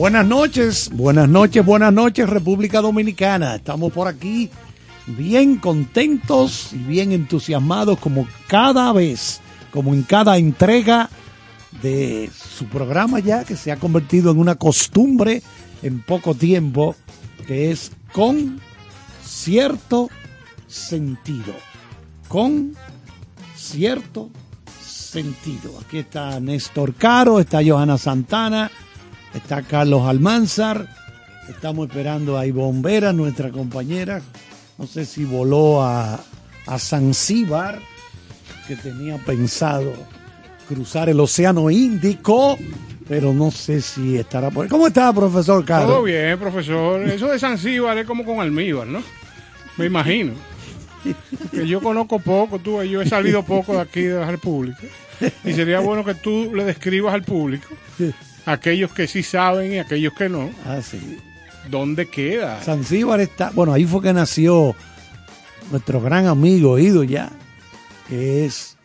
Buenas noches, buenas noches, buenas noches República Dominicana. Estamos por aquí bien contentos y bien entusiasmados como cada vez, como en cada entrega de su programa ya que se ha convertido en una costumbre en poco tiempo, que es con cierto sentido. Con cierto sentido. Aquí está Néstor Caro, está Johanna Santana, está Carlos Almanzar, estamos esperando a Ivonne Vera, nuestra compañera, no sé si voló a, a Zanzíbar, que tenía pensado cruzar el Océano Índico, pero no sé si estará por. ¿Cómo está, profesor Caro? Todo bien, profesor. Eso de Zanzíbar es como con almíbar, ¿no? Me imagino. Que yo conozco poco, tú, yo he salido poco de aquí de la República. Y sería bueno que tú le describas al público, aquellos que sí saben y aquellos que no, Ah, sí. dónde queda. Zanzíbar está, bueno, ahí fue que nació nuestro gran amigo, ido ya, que es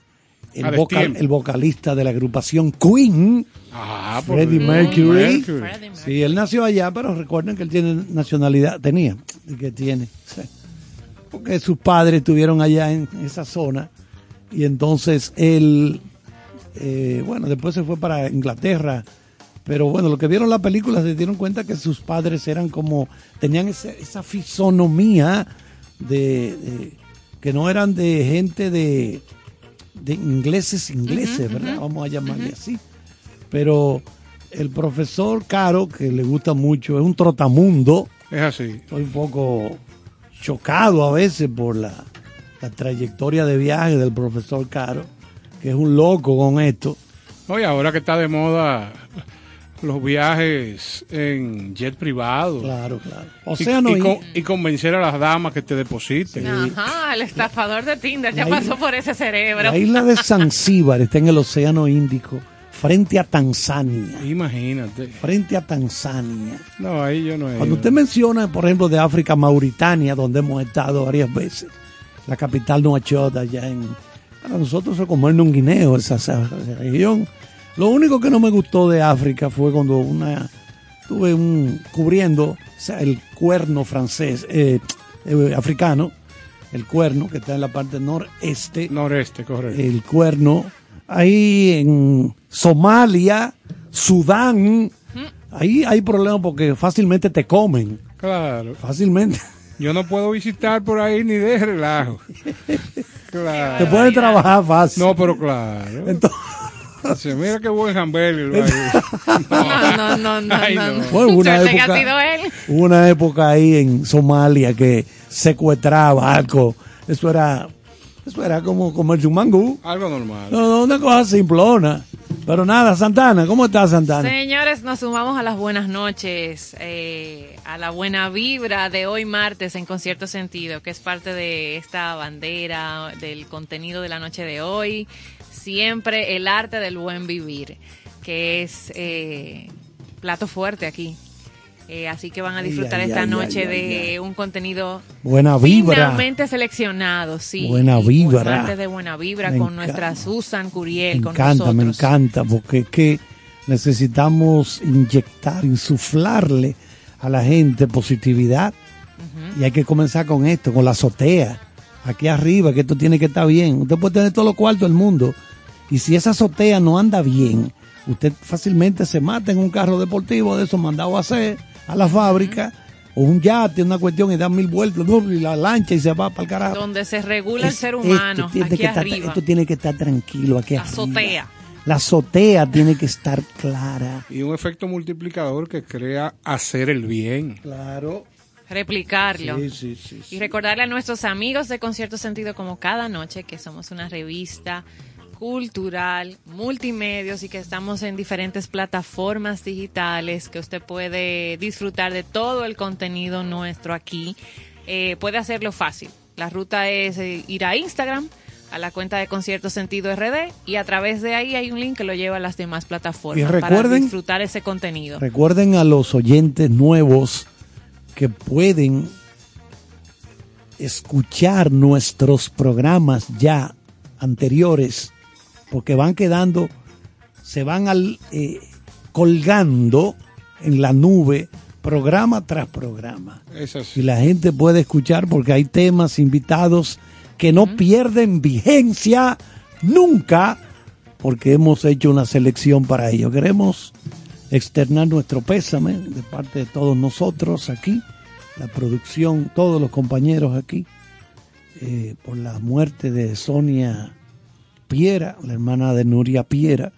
el, vocal- el vocalista de la agrupación Queen, Ah, por- Freddie Mercury. Mercury. Sí, él nació allá, pero recuerden que él tiene nacionalidad, tenía, y que tiene, porque sus padres estuvieron allá en esa zona, y entonces él, eh, bueno, después se fue para Inglaterra, pero bueno, los que vieron la película se dieron cuenta que sus padres eran como, tenían esa, esa fisonomía de, de- que no eran de gente de, de ingleses ingleses, ¿verdad? Vamos a llamarle así. Pero el profesor Caro, que le gusta mucho, es un trotamundo. Es así. Estoy un poco chocado a veces por la, la trayectoria de viaje del profesor Caro, que es un loco con esto. Oye, ahora que está de moda los viajes en jet privado. Claro, claro. Y- Océano y, con- y convencer a las damas que te depositen. Ajá, el estafador de Tinder ya pasó por ese cerebro. La isla de Zanzíbar está en el Océano Índico, frente a Tanzania. Imagínate. Frente a Tanzania. No, ahí yo no he Cuando ido. usted menciona, por ejemplo, de África, Mauritania, donde hemos estado varias veces, la capital Nuachot, allá en. Para nosotros es como el un guineo, esa, esa- esa región. Lo único que no me gustó de África fue cuando una. Tuve un. cubriendo o sea, el cuerno francés, eh, eh, africano, el cuerno que está en la parte noreste Noreste, correcto. el cuerno ahí en Somalia, Sudán, Ahí hay problemas porque fácilmente te comen. Claro. Fácilmente. Yo no puedo visitar por ahí ni de relajo. Claro. Te pueden trabajar fácil. No, pero claro. Entonces, Dice, mira qué buen hamburger. No, no, no, no, Ay, no. no. no. Bueno, una Suerte que época- ha sido él. hubo una época ahí en Somalia que secuestraba barcos. Eso era, eso era como comerse un mangú. Algo normal. No, no, una cosa simplona. Pero nada, Santana, ¿cómo estás, Santana? Señores, nos sumamos a las buenas noches, eh, a la buena vibra de hoy martes en Concierto Sentido, que es parte de esta bandera, del contenido de la noche de hoy. Siempre el arte del buen vivir, que es eh, plato fuerte aquí. Eh, así que van a disfrutar esta noche de un contenido Buena vibra. finamente seleccionado, sí. Buena vibra. de buena vibra Me con encanta. nuestra Susan Curiel, Me con encanta, nosotros. me encanta, porque es que necesitamos inyectar, insuflarle a la gente positividad. Y hay que comenzar con esto, con la azotea. Aquí arriba, que esto tiene que estar bien. Usted puede tener todos los cuartos del mundo. Y si esa azotea no anda bien, usted fácilmente se mata en un carro deportivo de esos mandado a hacer a la fábrica, o un yate, una cuestión, y da mil vueltas, ¿no? y la lancha y se va para el carajo. Donde se regula el ser esto humano, tiene aquí que estar- arriba. esto tiene que estar tranquilo aquí La arriba. azotea. La azotea tiene que estar clara. Y un efecto multiplicador que crea hacer el bien. Claro. replicarlo. Sí, sí, sí. sí. Y recordarle a nuestros amigos de Concierto Sentido como cada noche que somos una revista cultural, multimedios y que estamos en diferentes plataformas digitales que usted puede disfrutar de todo el contenido nuestro aquí. Eh, puede hacerlo fácil. La ruta es eh, ir a Instagram, a la cuenta de Concierto Sentido RD y a través de ahí hay un link que lo lleva a las demás plataformas Y para disfrutar ese contenido. Recuerden a los oyentes nuevos que pueden escuchar nuestros programas ya anteriores, porque van quedando, se van al, eh, colgando en la nube programa tras programa. Y la gente puede escuchar porque hay temas invitados que no pierden vigencia nunca porque hemos hecho una selección para ello. Queremos externar nuestro pésame de parte de todos nosotros aquí, la producción, todos los compañeros aquí, eh, por la muerte de Sonia Piera, la hermana de Nuria Piera.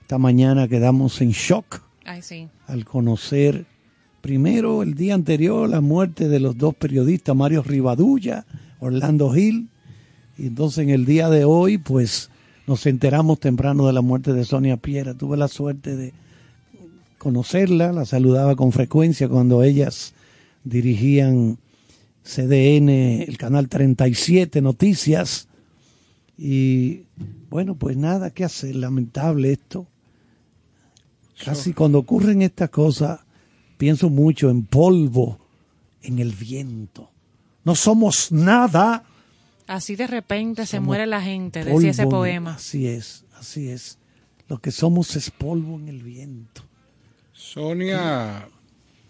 Esta mañana quedamos en shock Ay, sí. al conocer primero el día anterior la muerte de los dos periodistas, Mario Rivadulla, Orlando Gil, y entonces en el día de hoy, pues nos enteramos temprano de la muerte de Sonia Piera. Tuve la suerte de conocerla, la saludaba con frecuencia cuando ellas dirigían CDN, el canal 37 Noticias. Y bueno, pues nada que hacer, lamentable esto. Casi cuando ocurren estas cosas, pienso mucho en polvo, en el viento. No somos nada. Así de repente se muere la gente, polvo decía ese poema. Así es, así es. Lo que somos es polvo en el viento. Sonia,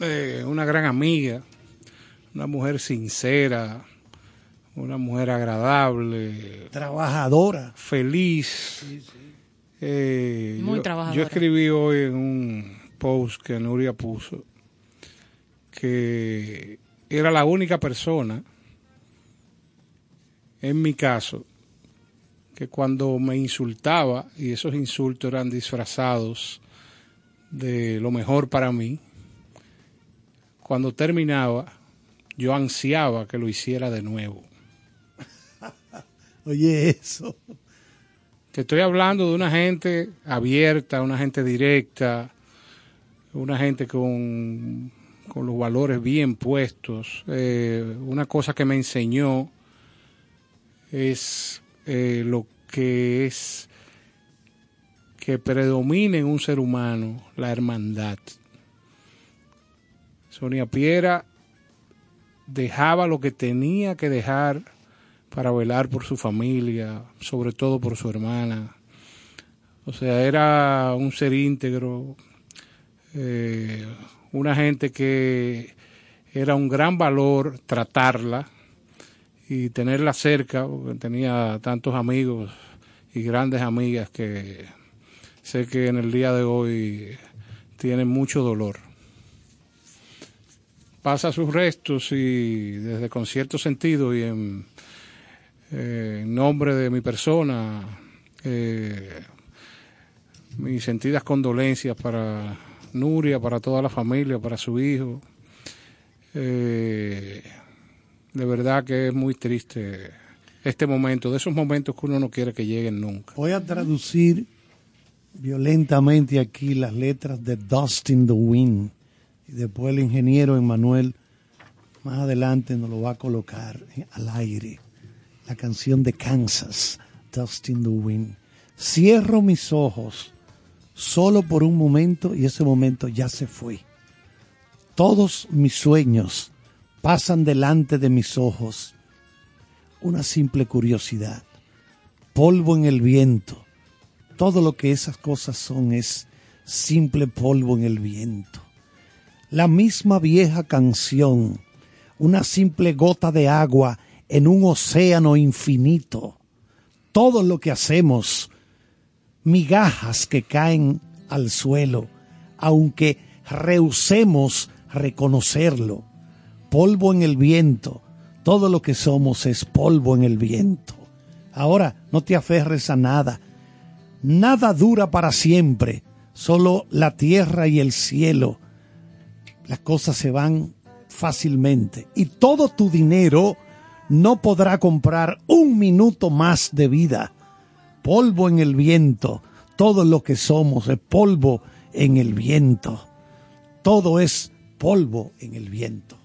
eh, una gran amiga, una mujer sincera, una mujer agradable, Trabajadora. feliz. Eh, Muy yo- trabajadora. Yo escribí hoy en un post que Nuria puso que era la única persona, en mi caso, que cuando me insultaba, y esos insultos eran disfrazados de lo mejor para mí, cuando terminaba, yo ansiaba que lo hiciera de nuevo. Oye, eso. Te estoy hablando de una gente abierta, una gente directa, una gente con, con los valores bien puestos. Eh, una cosa que me enseñó es eh, lo que es que predomina en un ser humano la hermandad. Sonia Piera dejaba lo que tenía que dejar para velar por su familia, sobre todo por su hermana. O sea, era un ser íntegro, eh, una gente que era un gran valor tratarla y tenerla cerca, porque tenía tantos amigos y grandes amigas que sé que en el día de hoy tienen mucho dolor. pasa sus restos y desde con cierto sentido y en, eh, en nombre de mi persona, eh, mis sentidas condolencias para Nuria, para toda la familia, para su hijo. Eh, de verdad que es muy triste este momento, de esos momentos que uno no quiere que lleguen nunca. Voy a traducir violentamente aquí las letras de Dust in the Wind. Y después el ingeniero Emanuel más adelante nos lo va a colocar al aire. La canción de Kansas, Dust in. Cierro mis ojos solo por un momento y ese momento ya se fue. Todos mis sueños pasan delante de mis ojos. Una simple curiosidad. Polvo en el viento. Todo lo que esas cosas son es simple polvo en el viento. La misma vieja canción. Una simple gota de agua en un océano infinito. Todo lo que hacemos migajas que caen al suelo, aunque rehusemos reconocerlo. Polvo en el viento, todo lo que somos es polvo en el viento. Ahora no te aferres a nada. Nada dura para siempre, solo la tierra y el cielo. Las cosas se van fácilmente y todo tu dinero no podrá comprar un minuto más de vida polvo en el viento. Todo lo que somos es polvo en el viento. Todo es polvo en el viento.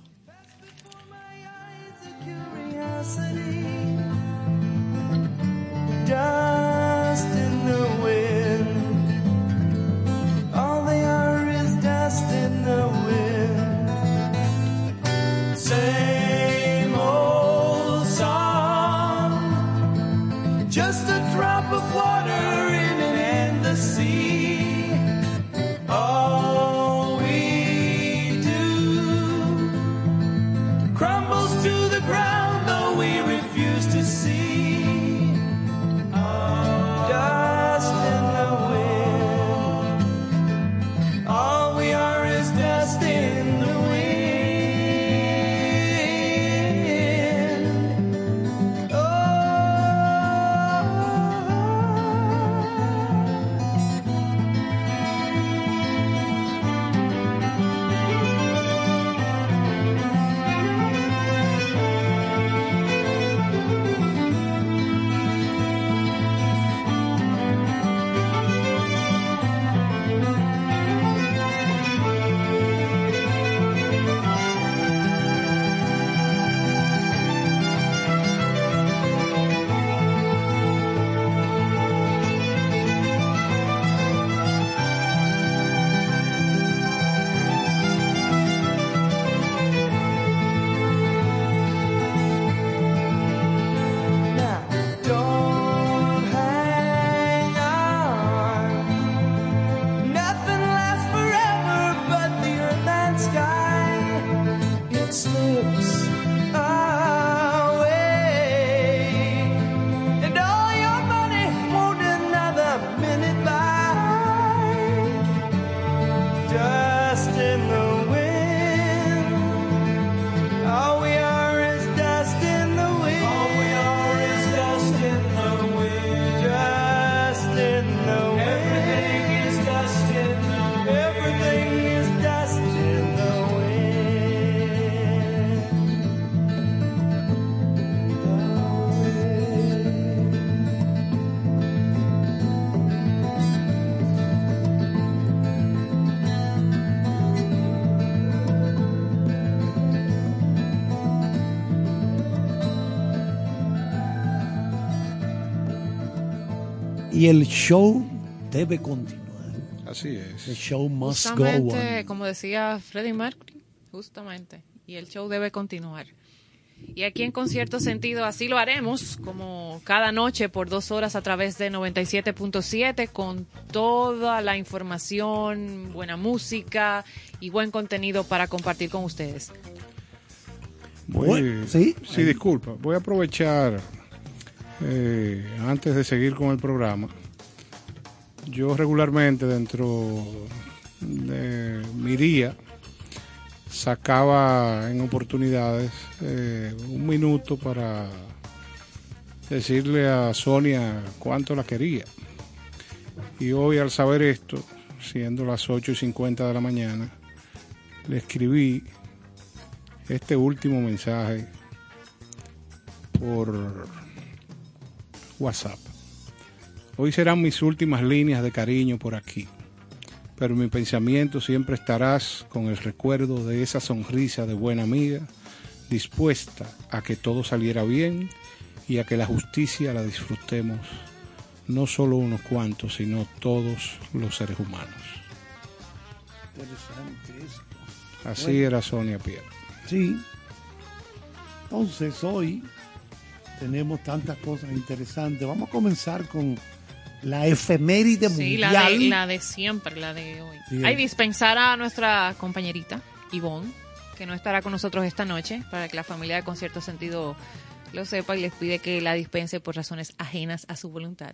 Y el show debe continuar. Así es. The show must go Justamente, on. como decía Freddie Mercury, justamente, y el show debe continuar. Y aquí en Concierto Sentido así lo haremos, como cada noche por dos horas a través de 97.7 con toda la información, buena música y buen contenido para compartir con ustedes. Voy- Bueno, ¿sí? sí, disculpa. Voy a aprovechar, eh, antes de seguir con el programa, yo regularmente dentro de mi día sacaba en oportunidades eh, un minuto para decirle a Sonia cuánto la quería. Y hoy al saber esto, siendo las 8 y 50 de la mañana, le escribí este último mensaje por WhatsApp. Hoy serán mis últimas líneas de cariño por aquí, pero en mi pensamiento siempre estarás con el recuerdo de esa sonrisa de buena amiga, dispuesta a que todo saliera bien y a que la justicia la disfrutemos, no solo unos cuantos, sino todos los seres humanos. Interesante esto. Así Bueno. era Sonia Pierre. Sí. Entonces hoy tenemos tantas cosas interesantes. Vamos a comenzar con la efeméride Sí, la mundial. de, la de siempre, la de hoy. Sí. Hay dispensar a nuestra compañerita, Ivonne, que no estará con nosotros esta noche, para que la familia de Concierto Sentido lo sepa y les pide que la dispense por razones ajenas a su voluntad.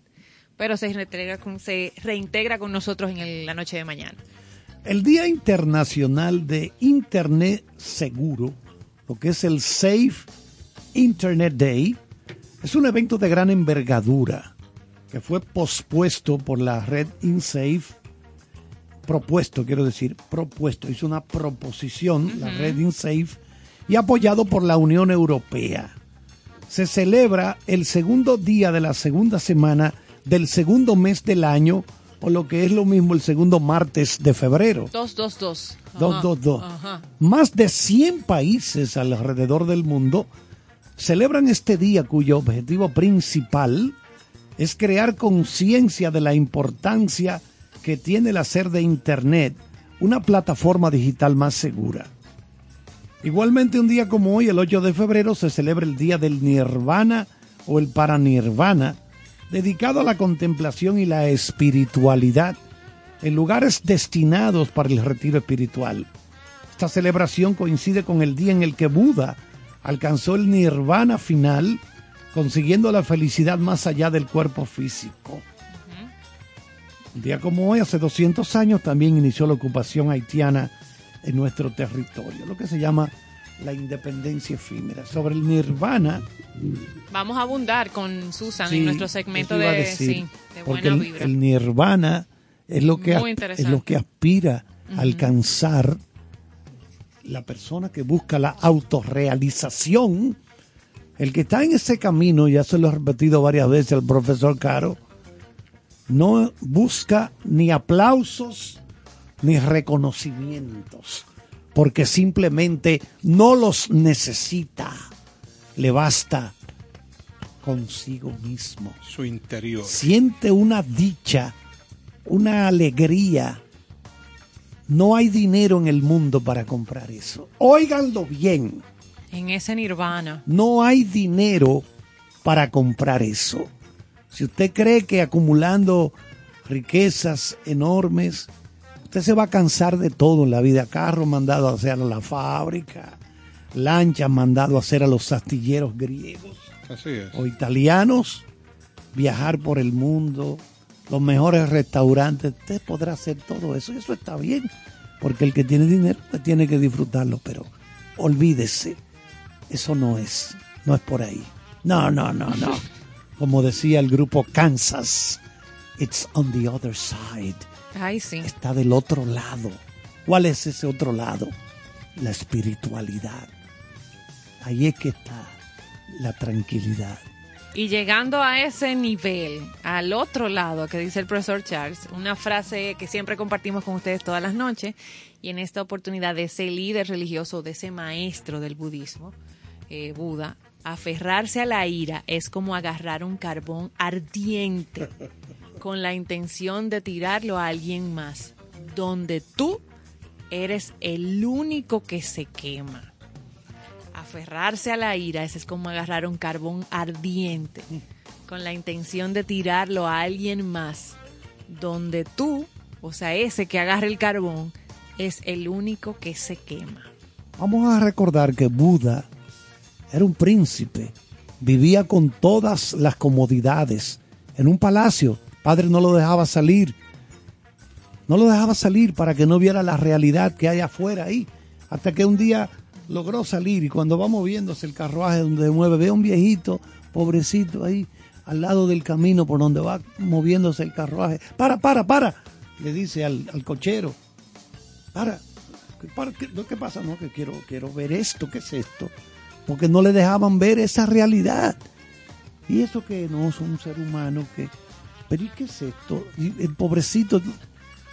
Pero se reintegra con, se reintegra con nosotros en el- la noche de mañana. El Día Internacional de Internet Seguro, lo que es el Safe Internet Day, es un evento de gran envergadura que fue pospuesto por la red InSafe, propuesto, quiero decir, propuesto, hizo una proposición, la red InSafe, y apoyado por la Unión Europea. Se celebra el segundo día de la segunda semana del segundo mes del año, o lo que es lo mismo el segundo martes de febrero. 222. Ajá, 222. Ajá. Más de 100 países alrededor del mundo celebran este día cuyo objetivo principal es crear conciencia de la importancia que tiene el hacer de Internet una plataforma digital más segura. Igualmente un día como hoy, el 8 de febrero, se celebra el Día del Nirvana o el Paranirvana, dedicado a la contemplación y la espiritualidad en lugares destinados para el retiro espiritual. Esta celebración coincide con el día en el que Buda alcanzó el nirvana final, consiguiendo la felicidad más allá del cuerpo físico. Un día como hoy, hace 200 años, también inició la ocupación haitiana en nuestro territorio, lo que se llama la independencia efímera. Sobre el nirvana, Vamos a abundar con Susan Sí, en nuestro segmento de, decir, sí, de porque buena el, vibra. el nirvana es lo que, es lo que aspira a alcanzar la persona que busca la autorrealización. El que está en ese camino, ya se lo he repetido varias veces al profesor Caro, no busca ni aplausos ni reconocimientos, porque simplemente no los necesita. Le basta consigo mismo Su interior. siente una dicha, una alegría. No hay dinero en el mundo para comprar eso. Óiganlo bien, En ese nirvana. no hay dinero para comprar eso. Si usted cree que acumulando riquezas enormes, usted se va a cansar de todo en la vida. Carro mandado a hacer a la fábrica, lanchas mandado a hacer a los astilleros griegos Así es. o italianos, viajar por el mundo, los mejores restaurantes, usted podrá hacer todo eso y eso está bien, porque el que tiene dinero pues, tiene que disfrutarlo, pero olvídese, eso no es, no es por ahí. No, no, no, no. Como decía el grupo Kansas, it's on the other side, Ay, sí. está del otro lado. ¿Cuál es ese otro lado? La espiritualidad. Ahí es que está la tranquilidad. Y llegando a ese nivel, al otro lado que dice el profesor Charles, una frase que siempre compartimos con ustedes todas las noches, y en esta oportunidad de ese líder religioso, de ese maestro del budismo, eh, Buda, aferrarse a la ira es como agarrar un carbón ardiente con la intención de tirarlo a alguien más, donde tú eres el único que se quema. Aferrarse a la ira, es como agarrar un carbón ardiente con la intención de tirarlo a alguien más, donde tú, o sea, ese que agarra el carbón, es el único que se quema. Vamos a recordar que Buda era un príncipe, vivía con todas las comodidades en un palacio. Padre no lo dejaba salir, no lo dejaba salir para que no viera la realidad que hay afuera ahí. Hasta que un día logró salir y cuando va moviéndose el carruaje donde se mueve, ve a un viejito, pobrecito ahí, al lado del camino por donde va moviéndose el carruaje. Para, para, para, le dice al, al cochero. Para, ¿qué, para, qué, ¿qué pasa? No, que quiero, quiero ver esto, ¿qué es esto? Porque no le dejaban ver esa realidad. Y eso que no es un ser humano que... Pero ¿y qué es esto? Y el pobrecito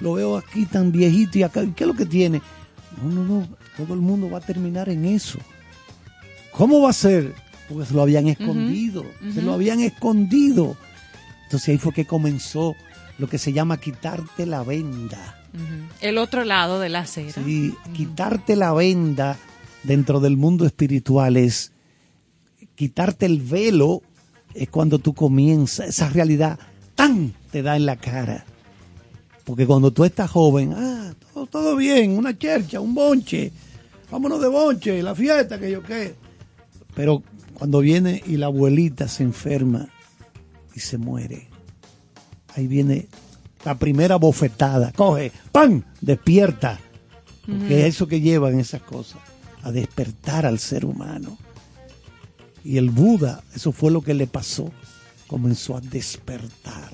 lo veo aquí tan viejito y acá, ¿qué es lo que tiene? No, no, no, todo el mundo va a terminar en eso. ¿Cómo va a ser? Porque se lo habían escondido, se lo habían escondido. Entonces ahí fue que comenzó lo que se llama quitarte la venda. El otro lado de la acera. Sí, quitarte la venda dentro del mundo espiritual es quitarte el velo es cuando tú comienzas, esa realidad tan te da en la cara. Porque cuando tú estás joven, ah, todo, todo bien, una chercha, un bonche, vámonos de bonche, la fiesta, que yo qué. Pero cuando viene y la abuelita se enferma y se muere, ahí viene la primera bofetada, coge, ¡pam! Despierta. Porque es eso que llevan esas cosas, a despertar al ser humano. Y el Buda, eso fue lo que le pasó, comenzó a despertar.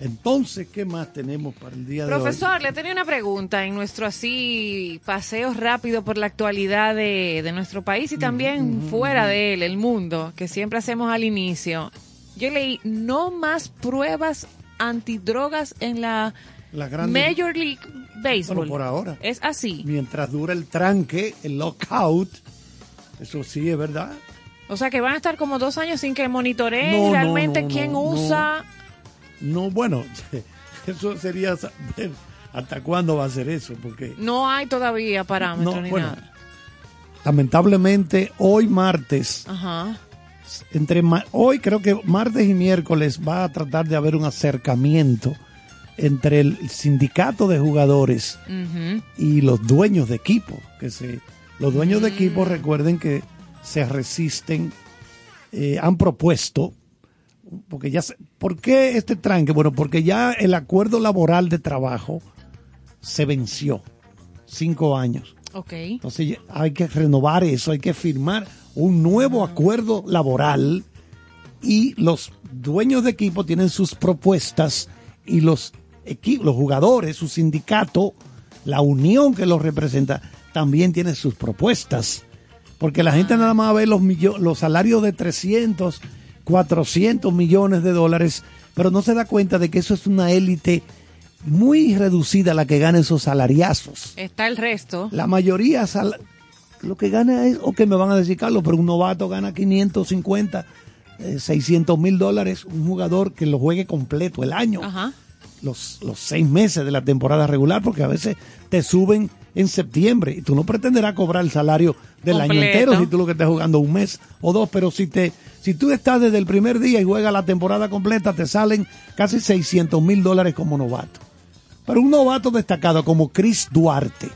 Entonces, ¿qué más tenemos para el día de hoy? Profesor, le tenía una pregunta en nuestro así paseo rápido por la actualidad de, de nuestro país y también fuera de él, el mundo, que siempre hacemos al inicio. Yo leí no más pruebas antidrogas en la La grande- Major League Baseball. Bueno, por ahora. Es así. Mientras dura el tranque, el lockout, eso sí es verdad. O sea que van a estar como dos años sin que monitoreen No, realmente no, quién usa. No, bueno, eso sería saber hasta cuándo va a ser eso, porque No hay todavía parámetros ni bueno. nada. lamentablemente hoy martes, Ajá. entre hoy creo que martes y miércoles va a tratar de haber un acercamiento entre el sindicato de jugadores y los dueños de equipo, que se, los dueños de equipo recuerden que se resisten, eh, han propuesto, porque ya, se- ¿por qué este tranque? Bueno, porque ya el acuerdo laboral de trabajo se venció, cinco años. Entonces hay que renovar eso, hay que firmar un nuevo acuerdo laboral y los dueños de equipo tienen sus propuestas y los equipos, los jugadores, su sindicato, la unión que los representa, también tiene sus propuestas. Porque la gente nada más ve los, los salarios de 300, 400 millones de dólares, pero no se da cuenta de que eso es una élite muy reducida la que gana esos salariazos. Está el resto. La mayoría lo que gana es, o que me van a decir, Carlos, pero un novato gana 550, eh, 600 mil dólares, un jugador que lo juegue completo el año, Ajá los, los seis meses de la temporada regular, porque a veces te suben en septiembre y tú no pretenderás cobrar el salario del año entero si tú lo que estás jugando un mes o dos, pero si te si tú estás desde el primer día y juegas la temporada completa, te salen casi 600 mil dólares como novato. Pero un novato destacado como Chris Duarte,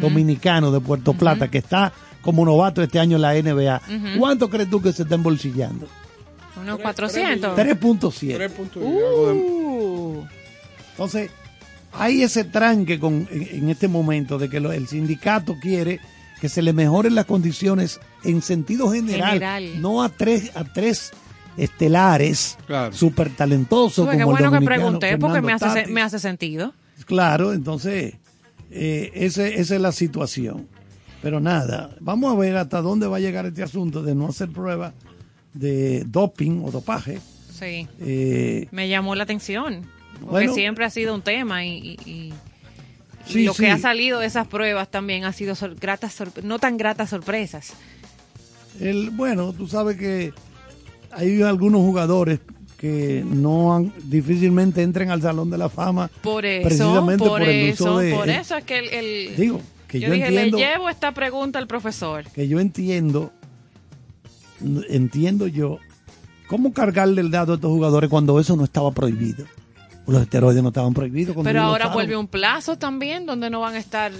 dominicano de Puerto. Plata, que está como novato este año en la NBA, ¿cuánto crees tú que se está embolsillando? Unos 400. 3.7. 3.7. Entonces, hay ese tranque con, en, en este momento de que lo- el sindicato quiere que se le mejoren las condiciones en sentido general, General. no a tres, a tres estelares Claro. súper talentosos Pues qué como el bueno que pregunté porque me hace, me hace sentido. Claro, entonces, eh, ese- esa es la situación. Pero nada, vamos a ver hasta dónde va a llegar este asunto de no hacer pruebas de doping o dopaje. Sí. Eh, Me llamó la atención. Porque Bueno. siempre ha sido un tema y, y- y- y Sí, lo sí. que ha salido de esas pruebas también ha sido sor- gratas, no tan gratas sorpresas. el, bueno, tú sabes que hay algunos jugadores que no han, difícilmente entren al Salón de la Fama. Por eso, precisamente por, por, el eso, de... por eso es que el, el- Digo, que yo, yo, dije, entiendo... le llevo esta pregunta al profesor. que yo entiendo, entiendo yo, cómo cargarle el dado a estos jugadores cuando eso no estaba prohibido. Los esteroides no estaban prohibidos. Pero ahora vuelve un plazo también donde no van a estar,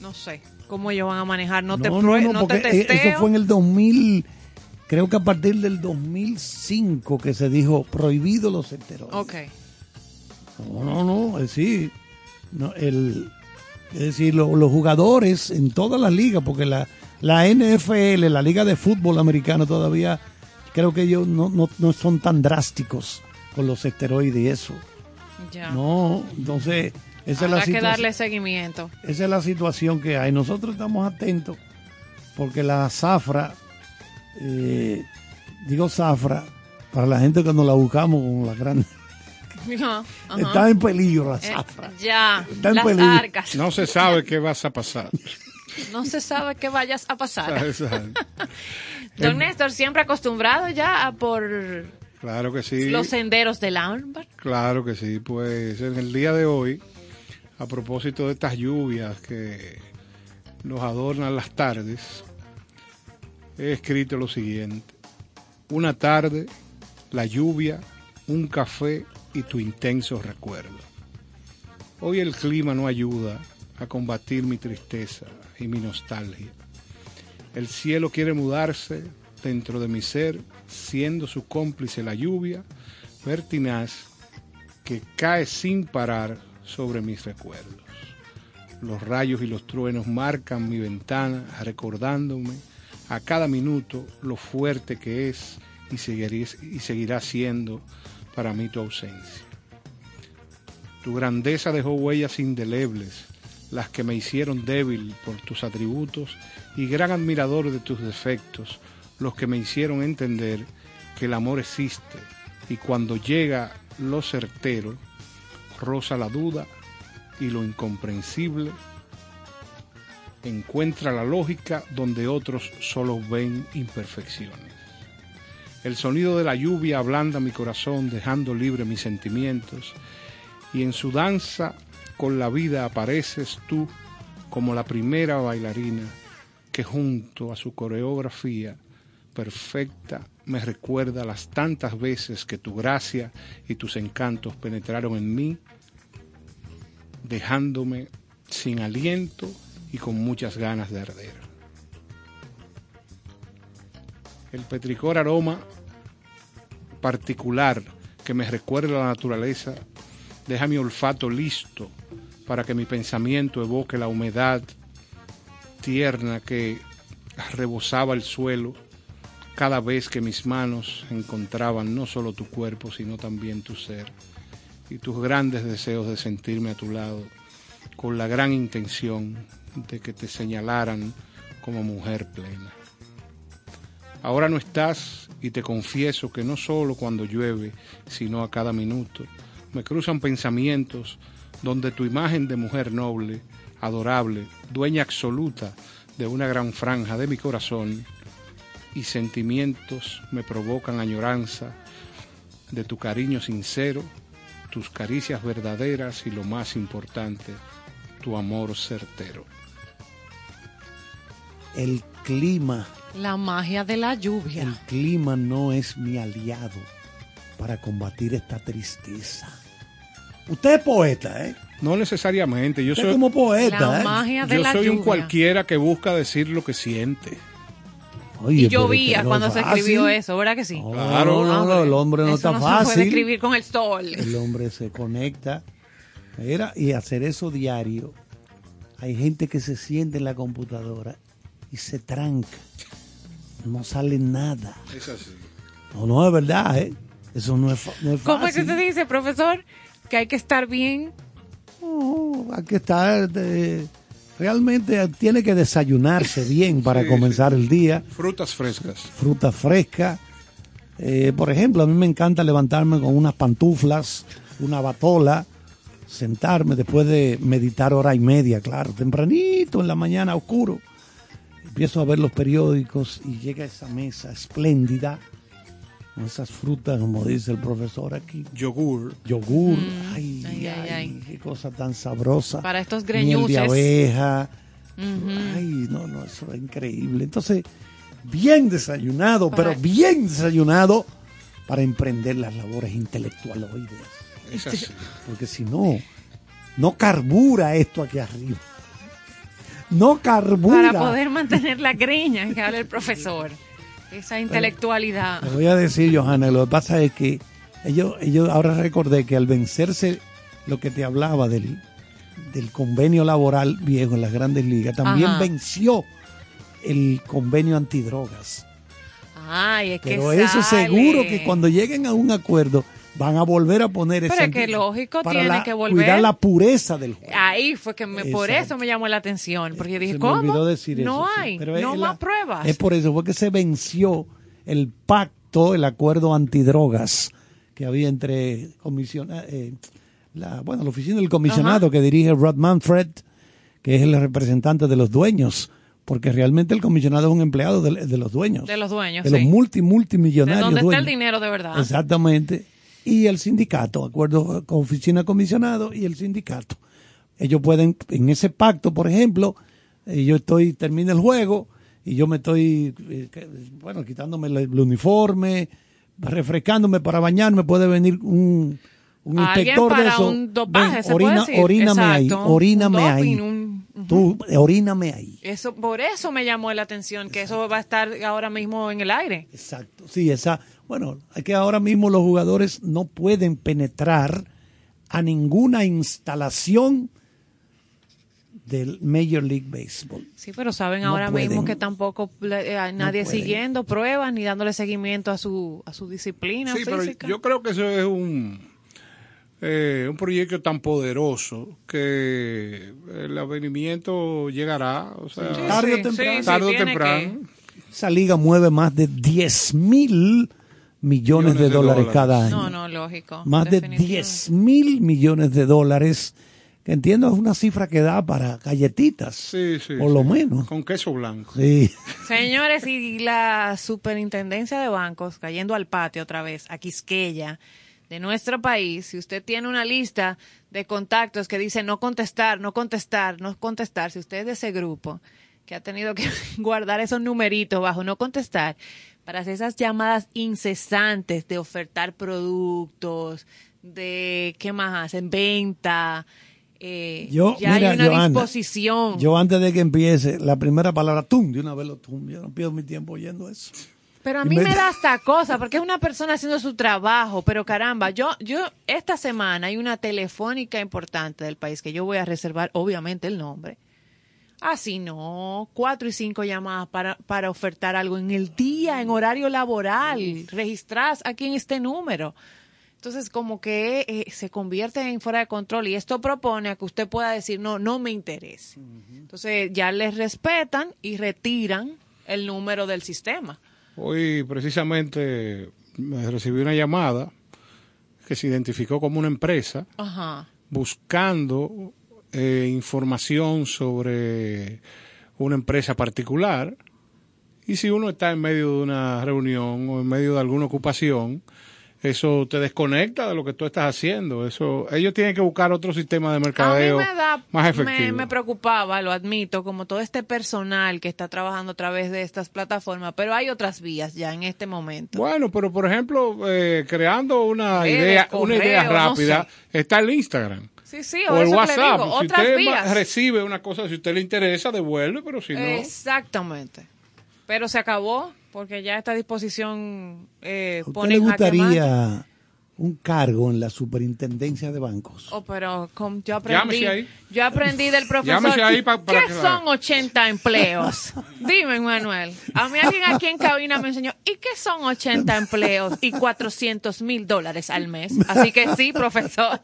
no sé, cómo ellos van a manejar. No, te, No, no, no, no te eh, testeo. eso fue en el 2000, creo que a partir del 2005 que se dijo prohibido los esteroides. Ok. No, no, no, eh, sí. No, el, Es decir, lo- los jugadores en todas las ligas, porque la, la NFL, la Liga de Fútbol Americano todavía, creo que ellos no, no, no son tan drásticos con los esteroides y eso. Ya. No, entonces esa es, la que situación, darle seguimiento. esa es la situación que hay. Nosotros estamos atentos porque la zafra, eh, digo zafra, para la gente que nos la buscamos con la gran... Ajá. Está en peligro la Eh, zafra. ya, Está en las peligro. arcas. No se sabe qué vas a pasar. No se sabe qué vayas a pasar. Exacto. Don Néstor, siempre acostumbrado ya a por Claro que sí. los senderos del ámbar. Claro que sí, pues en el día de hoy, a propósito de estas lluvias que nos adornan las tardes, he escrito lo siguiente. Una tarde, la lluvia, un café y tu intenso recuerdo. Hoy el clima no ayuda a combatir mi tristeza y mi nostalgia. El cielo quiere mudarse dentro de mi ser, siendo su cómplice la lluvia pertinaz que cae sin parar sobre mis recuerdos. Los rayos y los truenos marcan mi ventana, recordándome a cada minuto lo fuerte que es y y seguirá siendo para mí tu ausencia. Tu grandeza dejó huellas indelebles, las que me hicieron débil por tus atributos y gran admirador de tus defectos, los que me hicieron entender que el amor existe y cuando llega lo certero, roza la duda y lo incomprensible, encuentra la lógica donde otros solo ven imperfecciones. El sonido de la lluvia ablanda mi corazón dejando libre mis sentimientos y en su danza con la vida apareces tú como la primera bailarina que junto a su coreografía perfecta me recuerda las tantas veces que tu gracia y tus encantos penetraron en mí, dejándome sin aliento y con muchas ganas de arder. El petricor aroma particular que me recuerda la naturaleza deja mi olfato listo para que mi pensamiento evoque la humedad tierna que rebosaba el suelo cada vez que mis manos encontraban no solo tu cuerpo, sino también tu ser y tus grandes deseos de sentirme a tu lado, con la gran intención de que te señalaran como mujer plena. Ahora no estás y te confieso que no solo cuando llueve, sino a cada minuto, me cruzan pensamientos donde tu imagen de mujer noble, adorable, dueña absoluta de una gran franja de mi corazón, y sentimientos me provocan añoranza de tu cariño sincero, tus caricias verdaderas y lo más importante, tu amor certero. El clima, La magia de la lluvia. el clima no es mi aliado para combatir esta tristeza. Usted es poeta, ¿eh? No necesariamente, yo Usted soy, como poeta, La ¿eh? magia de yo la soy un cualquiera que busca decir lo que siente. Oye, Y llovía cuando se escribió fácil. eso, ¿verdad que sí? No, Claro. no, no, el hombre no Eso está no se puede fácil. escribir con el sol. El hombre se conecta. Mira, y hacer eso diario. Hay gente que se siente en la computadora y se tranca. No sale nada. Es así. No, no, es verdad, ¿eh? Eso no es, no es fácil. ¿Cómo es que se dice, profesor? Que hay que estar bien. No, hay que estar. de- realmente tiene que desayunarse bien para Sí, comenzar el día. Frutas frescas. Fruta fresca. Eh, por ejemplo, a mí me encanta levantarme con unas pantuflas, una batola, sentarme después de meditar hora y media, claro, tempranito en la mañana, oscuro. Empiezo a ver los periódicos y llega esa mesa espléndida, esas frutas, como dice el profesor aquí, Yogur. yogur, ay, Mm. ay, ay, ay, ay. qué cosa tan sabrosa. Para estos Miel de greñuces. abeja. Ay, no, no, eso es increíble. Entonces, bien desayunado, Para- pero bien desayunado para emprender las labores intelectualoides. Es así. Porque si no, no carbura esto aquí arriba. No carbura. Para poder mantener la greña que habla el profesor. Esa intelectualidad. Te voy a decir, Johanna, lo que pasa es que ellos, ellos ahora recordé que al vencerse lo que te hablaba del, del convenio laboral viejo en las grandes ligas, también Ajá. venció el convenio antidrogas. Ay, es que Pero eso sale. seguro que cuando lleguen a un acuerdo van a volver a poner Pero ese es que lógico, para tiene la- que volver. cuidar la pureza del juego. Ahí fue que me, por eso me llamó la atención, porque yo dije, Se me ¿cómo? olvidó decir no eso, sí. hay, Pero es no la- más pruebas. Es por eso, fue que se venció el pacto, el acuerdo antidrogas que había entre comisiona- eh, la, bueno, la oficina del comisionado que dirige Rod Manfred, que es el representante de los dueños, porque realmente el comisionado es un empleado de, de los dueños. De los dueños, De los multi, ¿De multimillonarios dónde está el dinero de verdad? Exactamente. Y el sindicato, acuerdo con oficina comisionado y el sindicato. Ellos pueden, en ese pacto, por ejemplo, eh, yo estoy, termina el juego y yo me estoy, eh, bueno, quitándome el, el uniforme, refrescándome para bañarme, puede venir un, un inspector de eso. un dopaje, Ven, orina- oríname ahí. Tú, oríname ahí. Eso, por eso me llamó la atención, que eso va a estar ahora mismo en el aire. Exacto, sí, esa. Bueno, es que ahora mismo los jugadores no pueden penetrar a ninguna instalación del Major League Baseball. Sí, pero saben No ahora mismo pueden. que tampoco le- eh, hay nadie pueden. siguiendo pruebas ni dándole seguimiento a su, a su disciplina Sí, pero física. yo creo que eso es un, eh, un proyecto tan poderoso que el avenimiento llegará. O sea, Sí, Tarde o temprano. sí, sí, tarde o temprano. Esa liga mueve más de 10 mil millones de, de dólares, dólares. cada año. No, no, lógico. más de definitivamente. 10 mil millones de dólares, que entiendo es una cifra que da para galletitas, Sí, sí. por lo menos. Con queso blanco. Sí. Señores, y la superintendencia de bancos, cayendo al patio otra vez, a Quisqueya, de nuestro país, si usted tiene una lista de contactos que dice no contestar, no contestar, no contestar, si usted es de ese grupo que ha tenido que guardar esos numeritos bajo no contestar, para hacer esas llamadas incesantes de ofertar productos, de qué más hacen, venta, eh, Yo, ya mira, hay una disposición. Yo antes de que empiece, la primera palabra, tum, de una vez lo tum. Yo no pierdo mi tiempo oyendo eso. Pero a mí me- me da hasta cosa, porque es una persona haciendo su trabajo, pero caramba, yo, yo, esta semana hay una telefónica importante del país que yo voy a reservar, obviamente, el nombre. Así no, cuatro y cinco llamadas para, para ofertar algo en el día, en horario laboral, registrás aquí en este número. Entonces, como que eh, se convierte en fuera de control y esto propone a que usted pueda decir, no, no me interese. Entonces, ya les respetan y retiran el número del sistema. Hoy precisamente me recibí una llamada que se identificó como una empresa Ajá. buscando eh, información sobre una empresa particular y si uno está en medio de una reunión o en medio de alguna ocupación eso te desconecta de lo que tú estás haciendo eso ellos tienen que buscar otro sistema de A mí mercadeo me da, más efectivo me preocupaba, lo admito, como todo este personal que está trabajando a través de estas plataformas, pero hay otras vías ya en este momento. Bueno, pero por ejemplo, eh, creando una idea, una idea no rápida, sé. está el Instagram. Sí, sí, o o el WhatsApp. digo, si usted vías. recibe una cosa, si usted le interesa, devuelve, pero si no. Exactamente. Pero se acabó porque ya esta disposición eh, ¿A usted pone le gustaría un cargo en la superintendencia de bancos? Oh, pero com- yo aprendí, ahí. yo aprendí del profesor. Ahí pa- para ¿Qué que- son 80 empleos? Dime, Manuel. A mí alguien aquí en cabina me enseñó, ¿y qué son 80 empleos y 400 mil dólares al mes? Así que sí, profesor.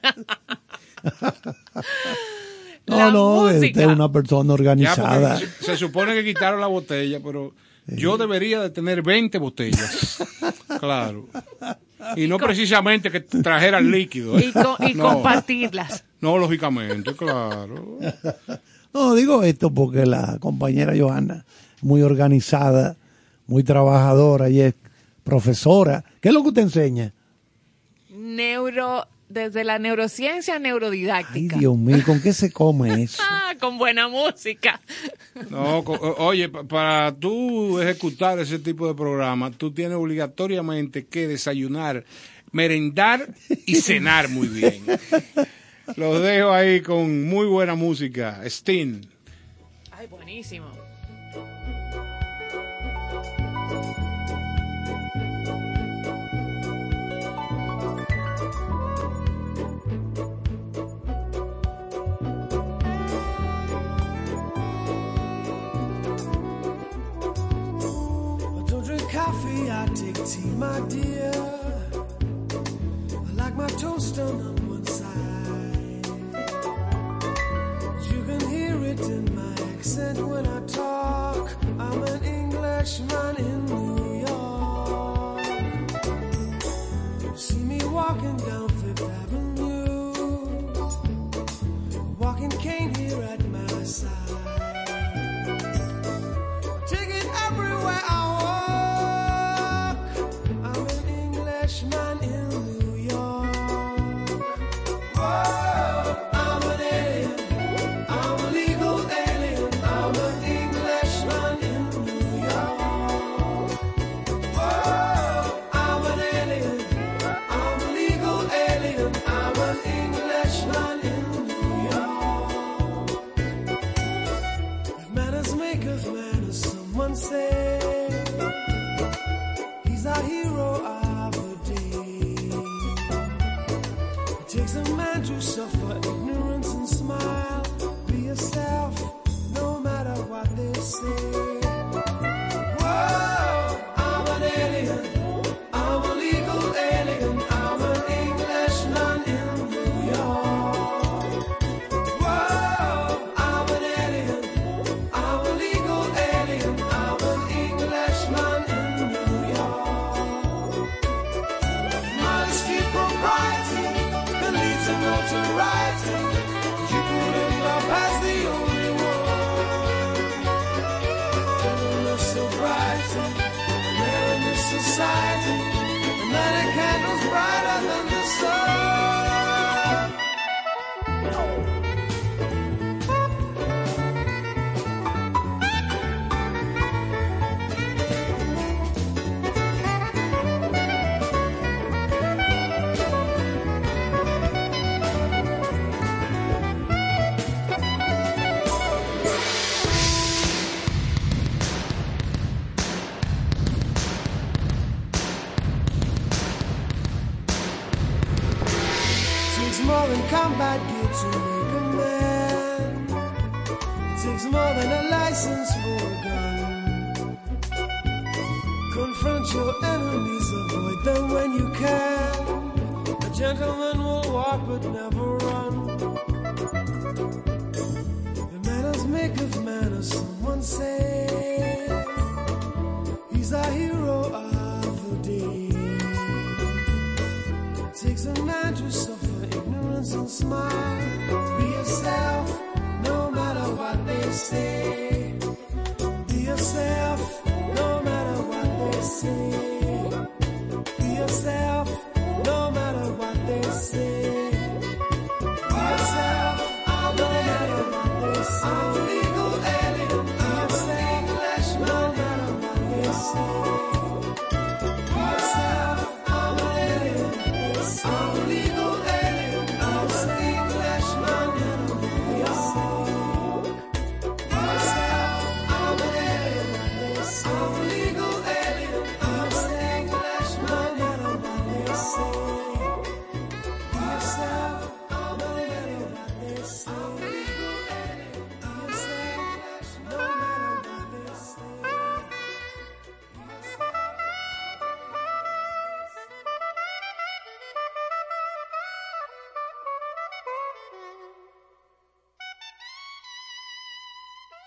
No, La no, usted música. es una persona organizada. se supone que quitaron la botella, pero yo debería de tener 20 botellas. Claro. Y no precisamente que trajeran líquido. ¿eh? Y, co- y No. compartirlas. No, lógicamente, claro. No, digo esto porque la compañera Johanna, muy organizada, muy trabajadora y es profesora. ¿Qué es lo que usted enseña? Neuro, desde la neurociencia Ay, neurodidáctica. Dios mío, ¿con qué se come eso? Ah, con buena música. No, oye, pa- para tú ejecutar ese tipo de programa, tú tienes obligatoriamente que desayunar, merendar y cenar muy bien. Los dejo ahí con muy buena música. Sting. Ay, buenísimo. Take tea, my dear. I like my toast done on one side. You can hear it in my accent when I talk. I'm an Englishman in New York. See me walking down Fifth Avenue.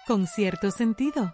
con cierto sentido.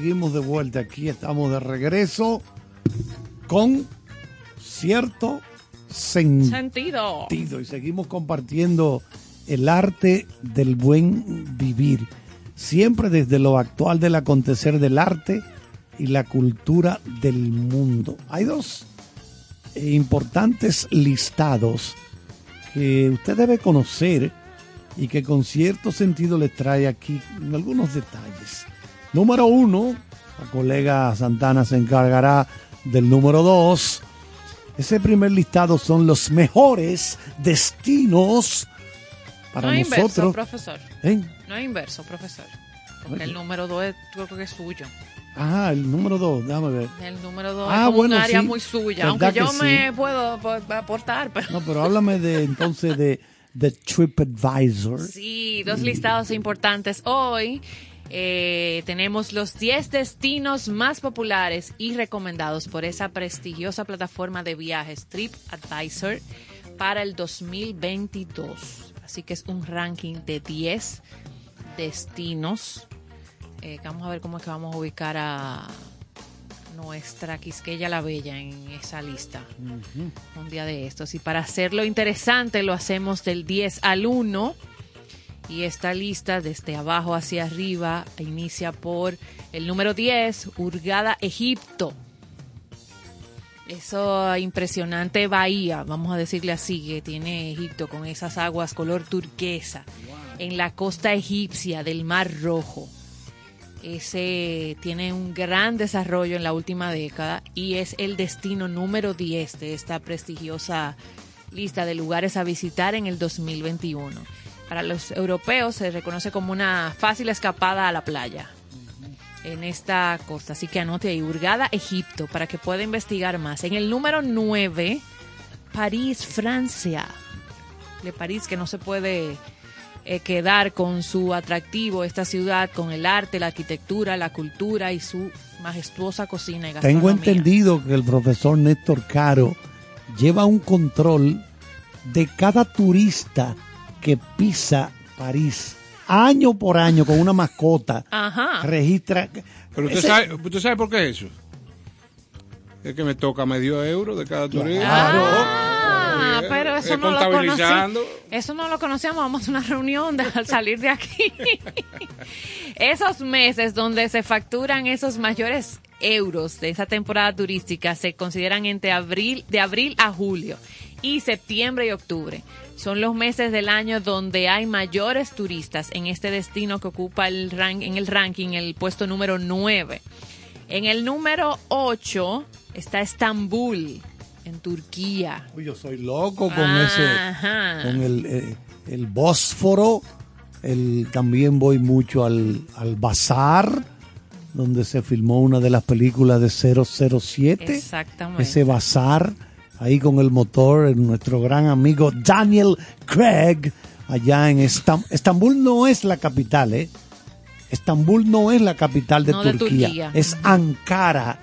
seguimos de vuelta aquí. Estamos de regreso con cierto sentido. Sentido. Y seguimos compartiendo el arte del buen vivir. Siempre desde lo actual del acontecer del arte y la cultura del mundo. Hay dos importantes listados que usted debe conocer y que con cierto sentido le trae aquí algunos detalles. Número uno, la colega Santana se encargará del número dos. Ese primer listado son los mejores destinos para no es inverso, nosotros. profesor. ¿Eh? No es inverso, profesor. Porque el número 2 yo creo que es suyo. Ajá, el número dos, déjame ver. El número 2 Ah, es bueno, un área sí. muy suya. ¿Verdad Aunque que yo sí? me puedo po- aportar, pero... No, pero háblame de entonces de, de TripAdvisor. Sí, dos listados importantes hoy. Eh, tenemos los 10 destinos más populares y recomendados por esa prestigiosa plataforma de viajes TripAdvisor para el 2022. Así que es un ranking de 10 destinos. Eh, vamos a ver cómo es que vamos a ubicar a nuestra Quisqueya la Bella en esa lista un día de estos. Y para hacerlo interesante lo hacemos del 10 al 1. Y esta lista desde abajo hacia arriba inicia por el número 10, Hurgada, Egipto. Eso impresionante bahía, vamos a decirle así, que tiene Egipto con esas aguas color turquesa en la costa egipcia del Mar Rojo. Ese tiene un gran desarrollo en la última década y es el destino número 10 de esta prestigiosa lista de lugares a visitar en el 2021. Para los europeos se reconoce como una fácil escapada a la playa en esta costa. Así que anote ahí, Hurgada, Egipto, para que pueda investigar más. En el número 9, París, Francia. De París, que no se puede eh, quedar con su atractivo, esta ciudad, con el arte, la arquitectura, la cultura y su majestuosa cocina y gastronomía. Tengo entendido que el profesor Néstor Caro lleva un control de cada turista que pisa París año por año con una mascota. Ajá. Registra. Pero usted Ese- sabe, usted sabe por qué es eso. Es que me toca medio euro de cada turista. Ah, Eh, pero eso eh, no lo conocíamos. Eso no lo conocíamos. Vamos a una reunión de- al salir de aquí. esos meses donde se facturan esos mayores euros de esa temporada turística se consideran entre abril, de abril a julio y septiembre y octubre. Son los meses del año donde hay mayores turistas en este destino que ocupa el ran- en el ranking el puesto número 9. En el número 8 está Estambul, en Turquía. Uy, yo soy loco con Ajá. ese. Con el, eh, el Bósforo. El, también voy mucho al, al Bazar, donde se filmó una de las películas de 007. Exactamente. Ese Bazar, ahí con el motor, nuestro gran amigo Daniel Craig, allá en Estam- Estambul. no es la capital, ¿eh? Estambul no es la capital de, No de Turquía, es Ankara.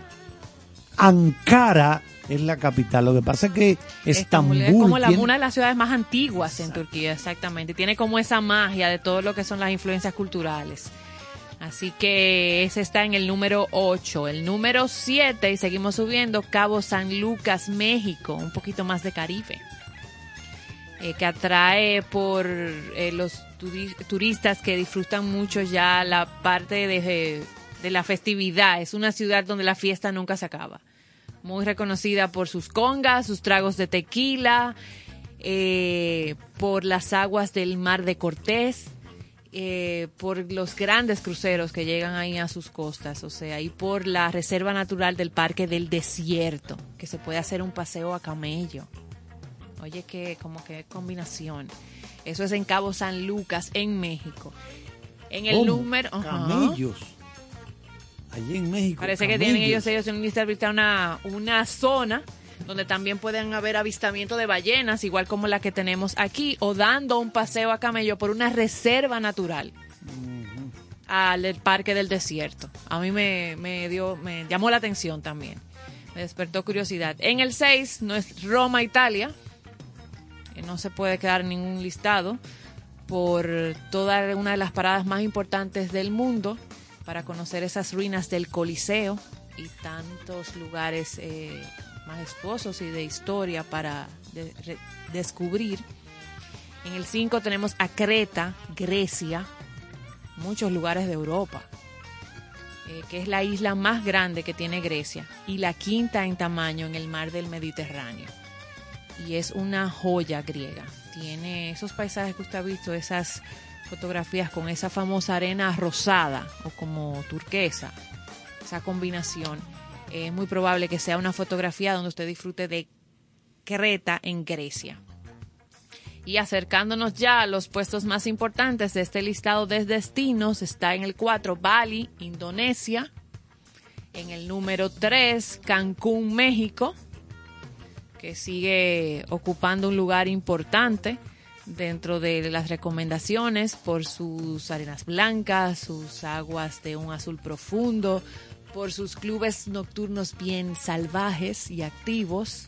Ankara es la capital. Lo que pasa es que Estambul, es como la, tiene- una de las ciudades más antiguas en Turquía, exactamente. Tiene como esa magia de todo lo que son las influencias culturales. Así que ese está en el número 8. El número 7, y seguimos subiendo, Cabo San Lucas, México, un poquito más de Caribe. eh, que atrae por eh, los turi- turistas que disfrutan mucho ya la parte de, de la festividad. Es una ciudad donde la fiesta nunca se acaba. Muy reconocida por sus congas, sus tragos de tequila, eh, por las aguas del mar de Cortés, eh, por los grandes cruceros que llegan ahí a sus costas, o sea, y por la reserva natural del Parque del Desierto, que se puede hacer un paseo a camello. Oye, que como que combinación. Eso es en Cabo San Lucas, en México. En el número... ajá. Camellos. Allí en México. Parece que tienen ellos, ellos en una, una zona donde también pueden haber avistamiento de ballenas, igual como la que tenemos aquí, o dando un paseo a camello por una reserva natural al parque del desierto. A mí me, me dio, me llamó la atención también. Me despertó curiosidad. En el 6 no es Roma, Italia. no se puede quedar en ningún listado por toda una de las paradas más importantes del mundo para conocer esas ruinas del Coliseo y tantos lugares eh, majestuosos y de historia para descubrir. En el 5 tenemos a Creta, Grecia, muchos lugares de Europa, eh, que es la isla más grande que tiene Grecia y la quinta en tamaño en el mar del Mediterráneo. Y es una joya griega. Tiene esos paisajes que usted ha visto, esas fotografías con esa famosa arena rosada o como turquesa, esa combinación. Es muy probable que sea una fotografía donde usted disfrute de Creta en Grecia. Y acercándonos ya a los puestos más importantes de este listado de destinos, está en el 4 Bali, Indonesia. En el número 3, Cancún, México, que sigue ocupando un lugar importante dentro de las recomendaciones por sus arenas blancas, sus aguas de un azul profundo, por sus clubes nocturnos bien salvajes y activos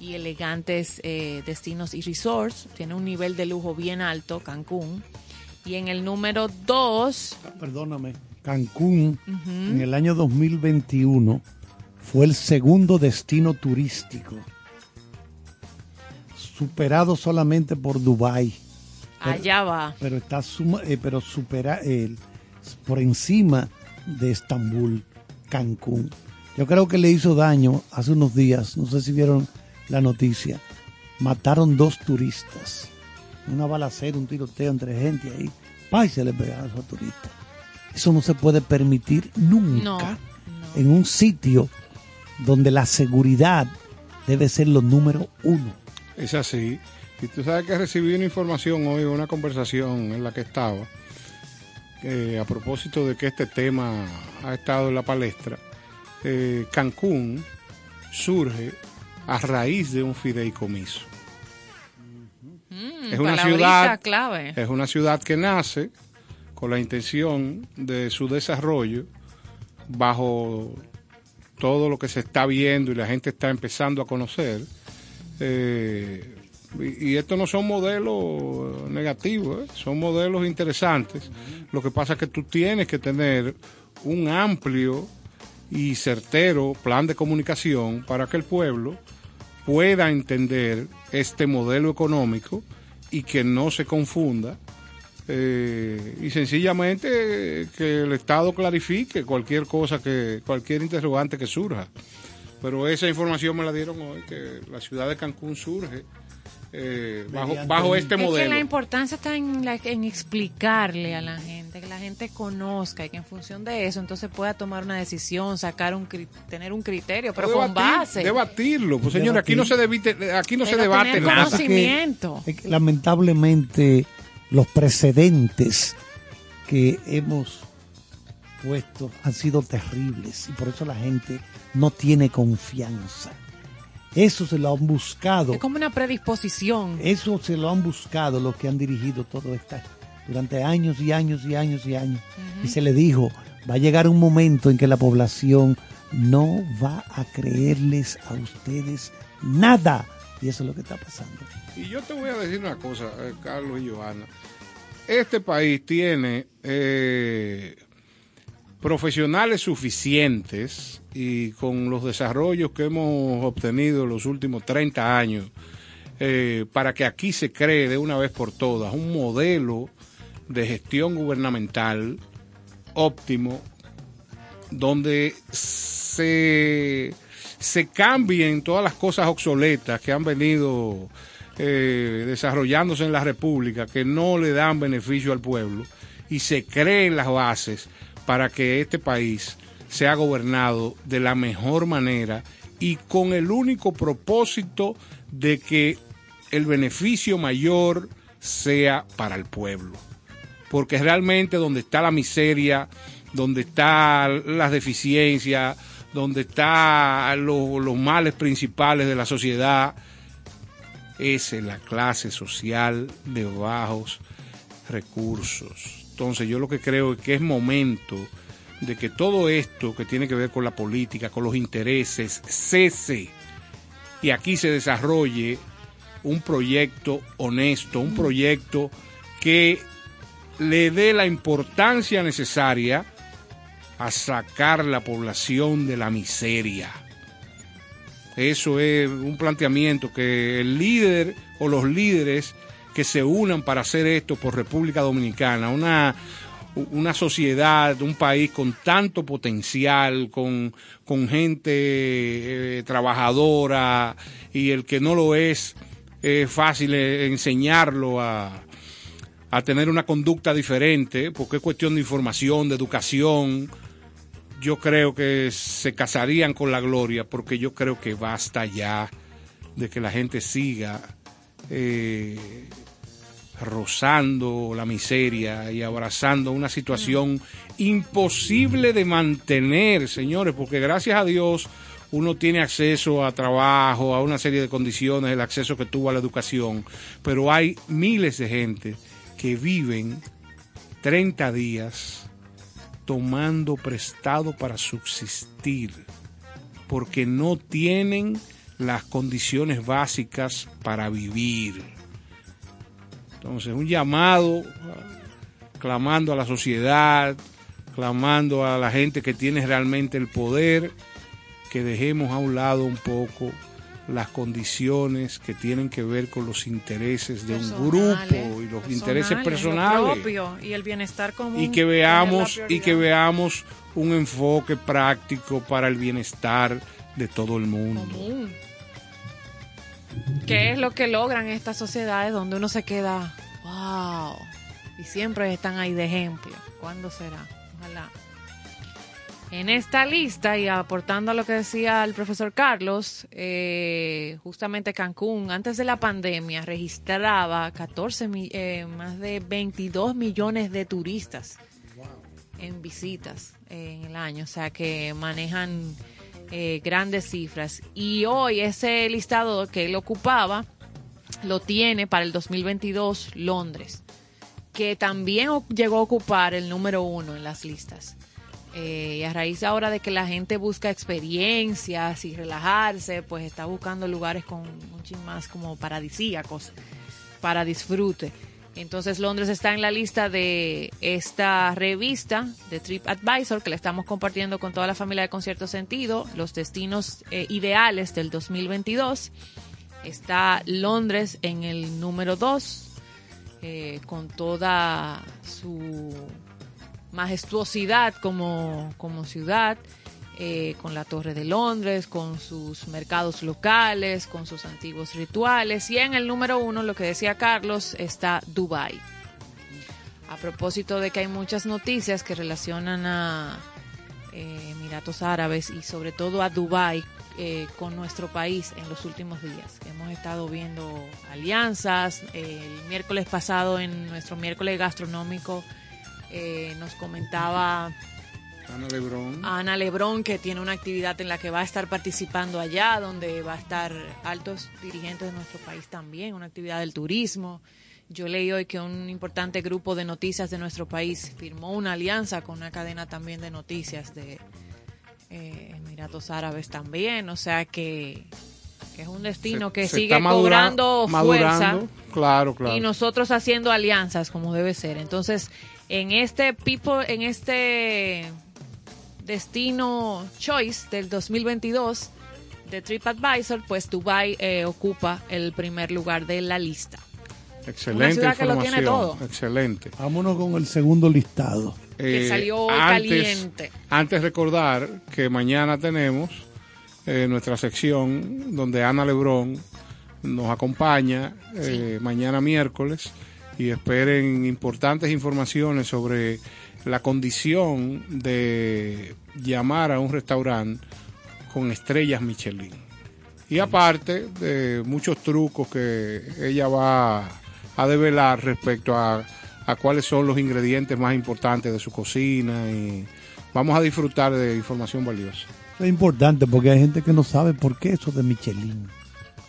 y elegantes eh, destinos y resorts. Tiene un nivel de lujo bien alto, Cancún. Y en el número 2, Perdóname. Cancún en el año 2021 fue el segundo destino turístico, superado solamente por Dubái, allá va. pero está suma- eh, pero supera el- por encima de Estambul, Cancún. Yo creo que le hizo daño hace unos días, no sé si vieron la noticia, mataron dos turistas, una balacera, un tiroteo entre gente ahí, pa, y se le pegaron a esos turistas. Eso no se puede permitir nunca No, no. en un sitio donde la seguridad debe ser lo número uno. Es así. Y tú sabes que recibí una información hoy, una conversación en la que estaba, eh, a propósito de que este tema ha estado en la palestra. Eh, Cancún surge a raíz de un fideicomiso. Mm, es una ciudad clave. es una ciudad que nace con la intención de su desarrollo bajo todo lo que se está viendo y la gente está empezando a conocer. Eh, y, estos no son modelos negativos, ¿eh? son modelos interesantes. Lo que pasa es que tú tienes que tener un amplio y certero plan de comunicación para que el pueblo pueda entender este modelo económico y que no se confunda eh, y sencillamente eh, que el Estado clarifique cualquier cosa que cualquier interrogante que surja pero esa información me la dieron hoy que la ciudad de Cancún surge eh, bajo, bajo este Es que la modelo importancia está en, la- en explicarle a la gente, que la gente conozca y que en función de eso entonces pueda tomar una decisión, sacar un tener un criterio, pero con base. debatirlo pues señor aquí no se debite aquí no se debate tener nada conocimiento. Es que, lamentablemente los precedentes que hemos puesto han sido terribles y por eso la gente no tiene confianza. Eso se lo han buscado. Es como una predisposición. Eso se lo han buscado los que han dirigido todo esto durante años y años y años y años. Y se le dijo, va a llegar un momento en que la población no va a creerles a ustedes nada. Y eso es lo que está pasando. Y yo te voy a decir una cosa, eh, Carlos y Johanna. Este país tiene eh, profesionales suficientes y con los desarrollos que hemos obtenido en los últimos 30 años eh, para que aquí se cree de una vez por todas un modelo de gestión gubernamental óptimo donde se, se cambien todas las cosas obsoletas que han venido eh, desarrollándose en la República que no le dan beneficio al pueblo y se creen las bases para que este país sea gobernado de la mejor manera y con el único propósito de que el beneficio mayor sea para el pueblo. Porque realmente donde está la miseria, donde están las deficiencias, donde están los males principales de la sociedad, es en la clase social de bajos recursos. Entonces yo lo que creo es que es momento de que todo esto que tiene que ver con la política, con los intereses, cese y aquí se desarrolle un proyecto honesto, un proyecto que le dé la importancia necesaria a sacar la población de la miseria. Eso es un planteamiento que el líder o los líderes que se unan para hacer esto por República Dominicana, una, una sociedad, un país con tanto potencial, con, con gente eh, trabajadora y el que no lo es, es fácil eh, enseñarlo a, a tener una conducta diferente, porque es cuestión de información, de educación. Yo creo que se casarían con la gloria, porque yo creo que basta ya de que la gente siga eh, rozando la miseria y abrazando una situación imposible de mantener, señores, porque gracias a Dios uno tiene acceso a trabajo, a una serie de condiciones, el acceso que tuvo a la educación, pero hay miles de gente que viven 30 días tomando prestado para subsistir, porque no tienen las condiciones básicas para vivir. Entonces, un llamado clamando a la sociedad, clamando a la gente que tiene realmente el poder, que dejemos a un lado un poco las condiciones que tienen que ver con los intereses de un grupo y los intereses personales y el bienestar común y que veamos y que veamos un enfoque práctico para el bienestar de todo el mundo. común. ¿Qué es lo que logran estas sociedades donde uno se queda, wow, y siempre están ahí de ejemplo? ¿Cuándo será? Ojalá. En esta lista y aportando a lo que decía el profesor Carlos, eh, justamente Cancún antes de la pandemia registraba 14 mi- eh, más de 22 millones de turistas en visitas en el año, o sea que manejan eh, grandes cifras. Y hoy ese listado que él ocupaba lo tiene para el 2022 Londres, que también llegó a ocupar el número uno en las listas. Eh, y a raíz ahora de que la gente busca experiencias y relajarse, pues está buscando lugares con chin más como paradisíacos para disfrute. Entonces Londres está en la lista de esta revista de TripAdvisor que le estamos compartiendo con toda la familia de Concierto Sentido, los destinos eh, ideales del 2022. Está Londres en el número 2, con toda su majestuosidad como, como ciudad, eh, con la Torre de Londres, con sus mercados locales, con sus antiguos rituales. Y en el número uno, lo que decía Carlos, está Dubai. A propósito de que hay muchas noticias que relacionan a eh, Emiratos Árabes y sobre todo a Dubai eh, con nuestro país en los últimos días. Hemos estado viendo alianzas. el miércoles pasado, en nuestro miércoles gastronómico, eh, nos comentaba Ana Lebrón. Ana Lebrón que tiene una actividad en la que va a estar participando allá, donde va a estar altos dirigentes de nuestro país también, una actividad del turismo. Yo leí hoy que un importante grupo de noticias de nuestro país firmó una alianza con una cadena también de noticias de eh, Emiratos Árabes también, o sea que, que es un destino Se- que se sigue madura- cobrando fuerza. Claro, claro. y nosotros haciendo alianzas como debe ser. Entonces, en este people, en este destino choice del 2022 de TripAdvisor, pues Dubai eh, ocupa el primer lugar de la lista. Excelente ciudad que lo información. tiene todo. Excelente. Vámonos con el segundo listado. Que Eh, salió antes, caliente. Antes recordar que mañana tenemos eh, nuestra sección donde Ana Lebrón nos acompaña eh, mañana miércoles y esperen importantes informaciones sobre la condición de llamar a un restaurante con estrellas Michelin. Y aparte de muchos trucos que ella va a develar respecto a, a cuáles son los ingredientes más importantes de su cocina y vamos a disfrutar de información valiosa. Es importante porque hay gente que no sabe por qué eso de Michelin.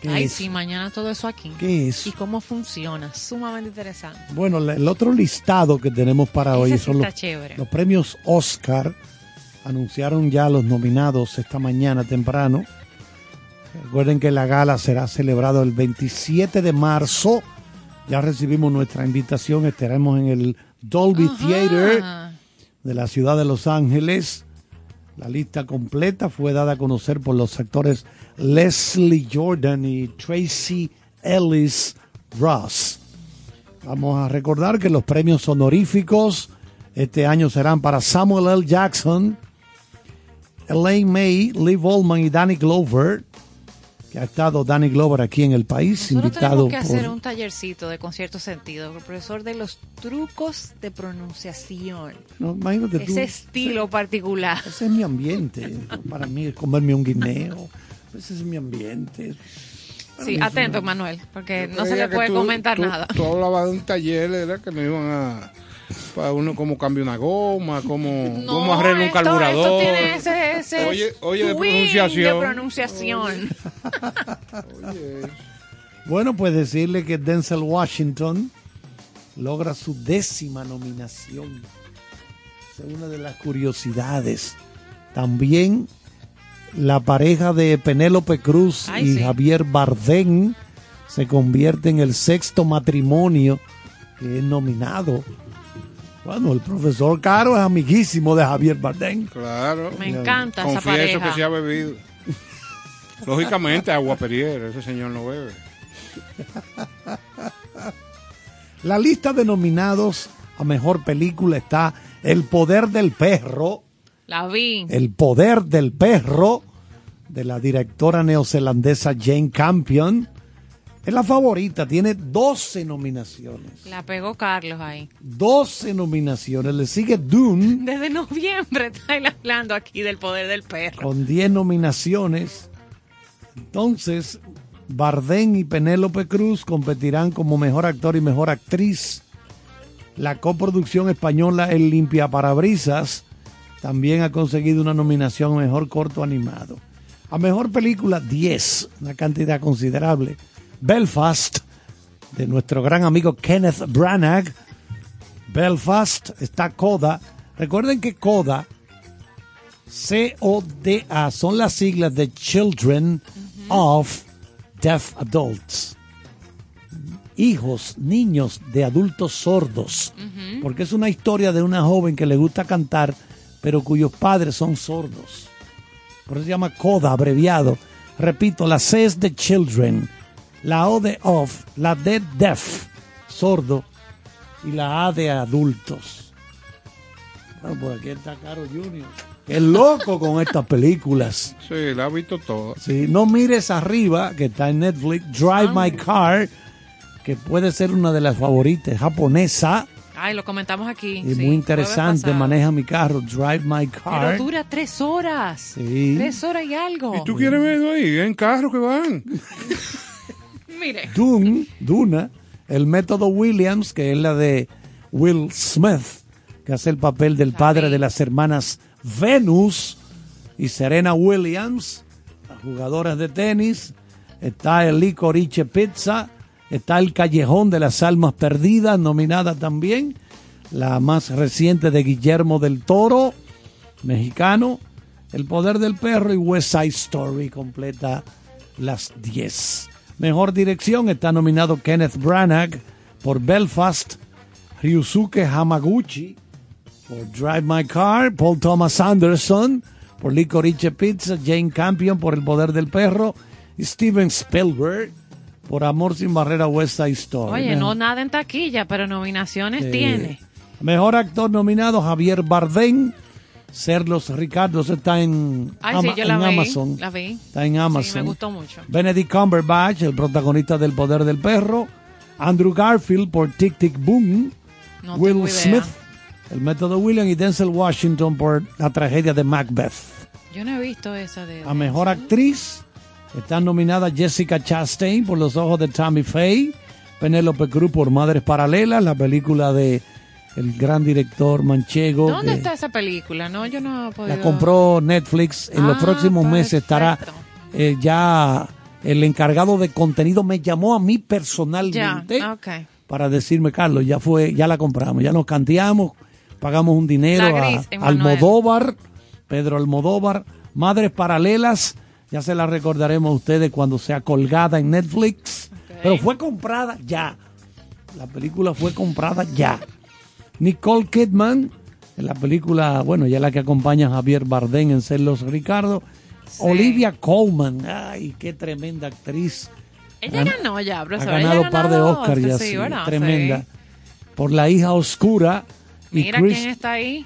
¿Qué Ay, es? sí, mañana todo eso aquí. ¿Qué es? Y cómo funciona. Sumamente interesante. Bueno, el otro listado que tenemos para Ese hoy sí son los, premios Oscar. Anunciaron ya los nominados esta mañana temprano. Recuerden que la gala será celebrado el 27 de marzo. Ya recibimos nuestra invitación. Estaremos en el Dolby Ajá. Theater de la ciudad de Los Ángeles. La lista completa fue dada a conocer por los actores Leslie Jordan y Tracy Ellis Ross. Vamos a recordar que los premios honoríficos este año serán para Samuel L. Jackson, Elaine May, Liv Ullman y Danny Glover, que ha estado Danny Glover aquí en el país, Nosotros invitado tenemos que hacer por... un tallercito de concierto sentido, el profesor de los trucos de pronunciación. No, imagínate tú, Ese estilo particular. ese es mi ambiente. Para mí es comerme un guineo. Ese es mi ambiente. Para Sí, atento, una- Manuel, porque no se le puede tú- comentar tú- nada. Tú hablabas de un taller, era que me iban a. Para uno cómo cambia una goma, cómo, No, cómo arregla un esto- carburador. Esto tiene ese, ese Oye- oye, de pronunciación. de pronunciación. Oye, Bueno, pues decirle que Denzel Washington logra su décima nominación. Esa es una de las curiosidades. También la pareja de Penélope Cruz Ay, y sí. Javier Bardem se convierte en el sexto matrimonio que es nominado. Bueno, el profesor Caro es amiguísimo de Javier Bardem. Claro. Me encanta esa Confieso pareja. que se ha bebido. Lógicamente, agua periera, ese señor no bebe. La lista de nominados a mejor película está El poder del perro. La vi. El poder del perro de la directora neozelandesa Jane Campion. Es la favorita, tiene 12 nominaciones. La pegó Carlos ahí. 12 nominaciones. Le sigue Dune Desde noviembre está él hablando aquí del poder del perro. con 10 nominaciones. Entonces, Bardem y Penélope Cruz competirán como mejor actor y mejor actriz. La coproducción española El Limpia Parabrisas también ha conseguido una nominación a mejor corto animado. A mejor película, 10, una cantidad considerable. Belfast, de nuestro gran amigo Kenneth Branagh. Belfast está Coda. Recuerden que Coda C-O-D-A son las siglas de Children of Deaf Adults. Hijos, niños de adultos sordos. Porque es una historia de una joven que le gusta cantar, pero cuyos padres son sordos. Por eso se llama CODA, abreviado. Repito, la C es de Children, la O de Of, la D Deaf, sordo, y la A de adultos. Bueno, por aquí está Caro Junior. Es loco con estas películas. Sí, la ha visto toda. Sí, no mires arriba, que está en Netflix, Drive My Car, que puede ser una de las favoritas, japonesa, Ay, lo comentamos aquí. y sí, muy interesante, maneja mi carro, Drive My Car. Pero dura tres horas. Sí. Tres horas y algo. ¿Y tú quieres verlo ahí? En carro que van. Mire. Dune, Duna, el método Williams, que es la de Will Smith, que hace el papel del padre de las hermanas Venus y Serena Williams, las jugadoras de tenis. Está el Licorice Pizza, está el Callejón de las Almas Perdidas, nominada también. La más reciente de Guillermo del Toro, mexicano. El Poder del Perro y West Side Story completa las 10. Mejor dirección está nominado Kenneth Branagh por Belfast, Ryusuke Hamaguchi por Drive My Car, Paul Thomas Anderson por Licorice Pizza, Jane Campion por El Poder del Perro, y Steven Spielberg por Amor sin Barrera West Side Story. Oye, Mejor- no nada en taquilla, pero nominaciones Sí. tiene. Mejor actor nominado Javier Bardem. Serlos Ricardo eso está en, Ay, sí, Ama- yo la en vi, Amazon. la vi. Está en Amazon. Sí, me gustó mucho. Benedict Cumberbatch, el protagonista del Poder del Perro. Andrew Garfield por Tic Tic Boom. No Will. Smith, el método William. Y Denzel Washington por la tragedia de Macbeth. Yo no he visto esa de... A mejor actriz están nominadas Jessica Chastain por Los ojos de Tammy Faye, Penélope Cruz por Madres Paralelas, la película de el gran director manchego. ¿Dónde que está esa película? No, yo no he podido... La compró Netflix. En los Ah, próximos meses estará eh, ya el encargado de contenido me llamó a mí Ya, personalmente para decirme, Carlos, ya fue, ya la compramos, ya nos canteamos, pagamos un dinero a. Almodóvar, Pedro Almodóvar, Madres Paralelas, ya se la recordaremos a ustedes cuando sea colgada en Netflix, pero fue comprada ya. La película fue comprada ya. Nicole Kidman, en la película, bueno, ya la que acompaña a Javier Bardem en Ser los Ricardo. Olivia Colman, ay, qué tremenda actriz. Ella Gan- ganó ya, Ha profesor. ella ganado un par de Oscars ya, sí, sí, ¿verdad? tremenda. Sí. Por La hija oscura y Mira Chris- quién está ahí.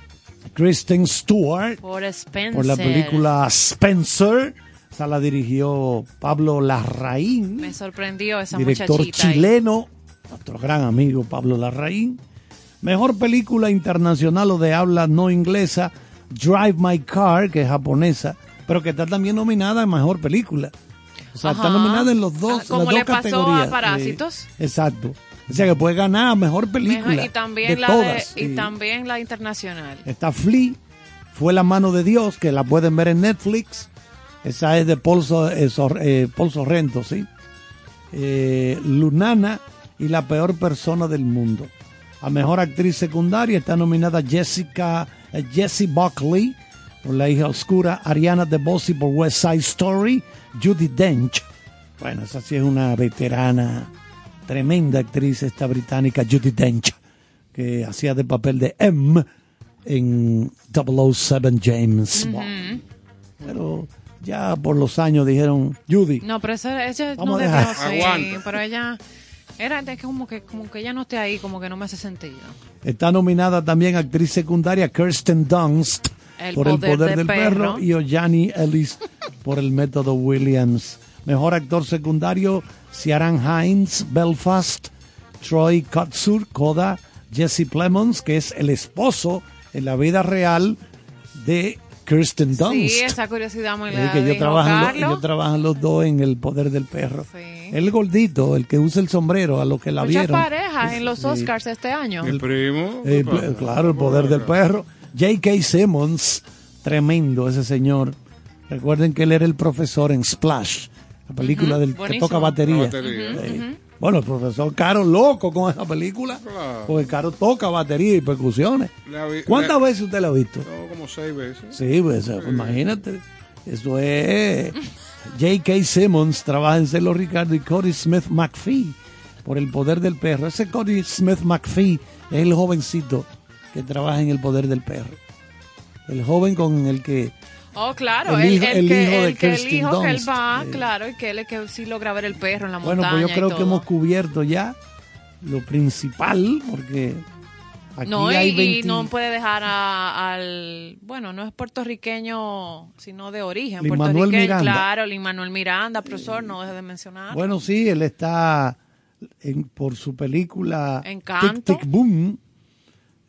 Kristen Stewart Por Spencer. por la película Spencer. Esa la dirigió Pablo Larraín, Me sorprendió esa director muchachita ahí. chileno, nuestro gran amigo Pablo Larraín. Mejor película internacional o de habla no inglesa, Drive My Car, que es japonesa, pero que está también nominada en mejor película. O sea, está nominada en los dos, Ah, como las dos le pasó a. Parásitos. Exacto. O sea que puede ganar mejor película. Mejor- y también de la todas. de, y también la internacional. Está Flea, fue la mano de Dios, que la pueden ver en Netflix. Esa es de Paul, eh, eh, Paul Sorrento, ¿sí? Eh, Lunana y la peor persona del mundo. A mejor actriz secundaria está nominada Jessica, eh, Jessie Buckley por La hija oscura, Ariana DeBose por West Side Story, Judy Dench. Bueno, esa sí es una veterana, tremenda actriz esta británica, Judy Dench, que hacía de papel de M en 007 James Bond. Pero ya por los años dijeron, Judy, No, pero ella Vamos no Aguanta. pero ella era de como que como que ella no esté ahí, como que no me hace sentido. está nominada también actriz secundaria Kirsten Dunst El por El poder del Perro, perro. y Ojani Ellis por El Método Williams. Mejor actor secundario, Ciaran Hines, Belfast, Troy Kotsur, Coda, Jesse Plemons, que es el esposo en la vida real de Kirsten Dunst. Sí, esa curiosidad muy Es la que ellos dijo trabajan, lo- ellos trabajan los dos en el poder del perro. Sí. El gordito, el que usa el sombrero, a los que la Muchas vieron. parejas en los Sí. Oscars este año. Mi primo. Eh, claro, el poder del perro. J.K. Simmons, tremendo ese señor. Recuerden que él era el profesor en Splash, la película del que buenísimo. toca batería. La batería. Sí. Bueno, el profesor Caro loco con esa película, Claro. porque Caro toca batería y percusiones. Vi- ¿Cuántas la- veces usted la ha visto? No, como seis veces. Sí, pues, imagínate. Eso es. J.K. Simmons trabaja en Celo Ricardo y Cody Smith McPhee por el poder del perro. Ese Cody Smith McPhee es el jovencito que trabaja en el poder del perro. El joven con el que. Oh, claro, El hijo- el el que, el, que el hijo que él Dunst. va, Sí. claro, y que él es que sí logra ver el perro en la Bueno, montaña pues yo creo y que hemos cubierto ya lo principal, porque aquí no, y, hay y 20 no puede dejar a- al, bueno, no es puertorriqueño, sino de origen. Lin-Manuel puertorriqueño, Miranda. claro, Lin Manuel Miranda, profesor, no deje de mencionar. Bueno, sí, él está en- por su película Encanto. Tic Tic Boom.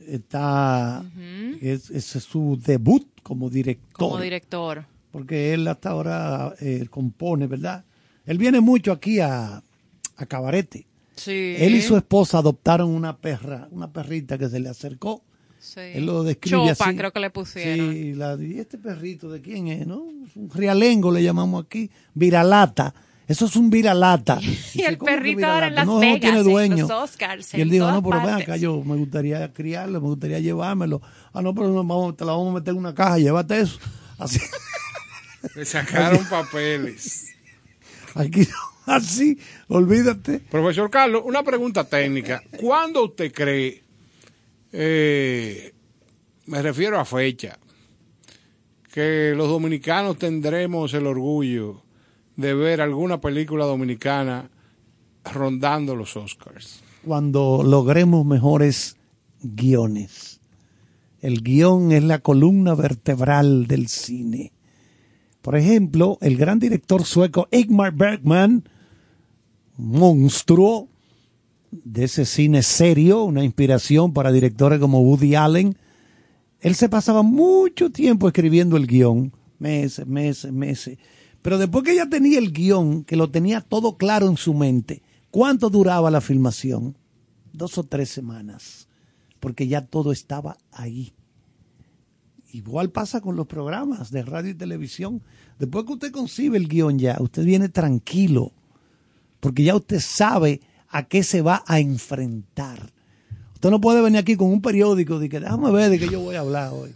Está, es, ese es su debut como director. como director. Porque él hasta ahora eh, compone, ¿verdad? Él viene mucho aquí a, a Cabarete. Sí. Él y su esposa adoptaron una perra, una perrita que se le acercó. Sí. Él lo describe Chopa, así. creo que le pusieron. Sí, la- y este perrito, ¿de quién es? no? Un rialengo le llamamos aquí, viralata. Eso es un viralata. Y Dice, el ¿cómo que perrito ahora en? Las no, no Vegas, tiene en dueño. los Oscars, y él dijo, no, pero ven acá, yo me gustaría criarlo, me gustaría llevármelo. Ah, no, pero no, vamos, te la vamos a meter en una caja, llévate eso. Así, Le sacaron papeles. aquí, así, olvídate. Profesor Carlos, una pregunta técnica. ¿Cuándo usted cree, eh, me refiero a fecha, que los dominicanos tendremos el orgullo de ver alguna película dominicana rondando los Oscars. Cuando logremos mejores guiones. El guion es la columna vertebral del cine. Por ejemplo, el gran director sueco Igmar Bergman, monstruo de ese cine serio, una inspiración para directores como Woody Allen, él se pasaba mucho tiempo escribiendo el guion, meses, meses, meses. Pero después que ya tenía el guion, que lo tenía todo claro en su mente, ¿cuánto duraba la filmación? Dos o tres semanas, porque ya todo estaba ahí. Igual pasa con los programas de radio y televisión. Después que usted concibe el guion ya, usted viene tranquilo, porque ya usted sabe a qué se va a enfrentar. Usted no puede venir aquí con un periódico de que déjame ver de qué yo voy a hablar hoy.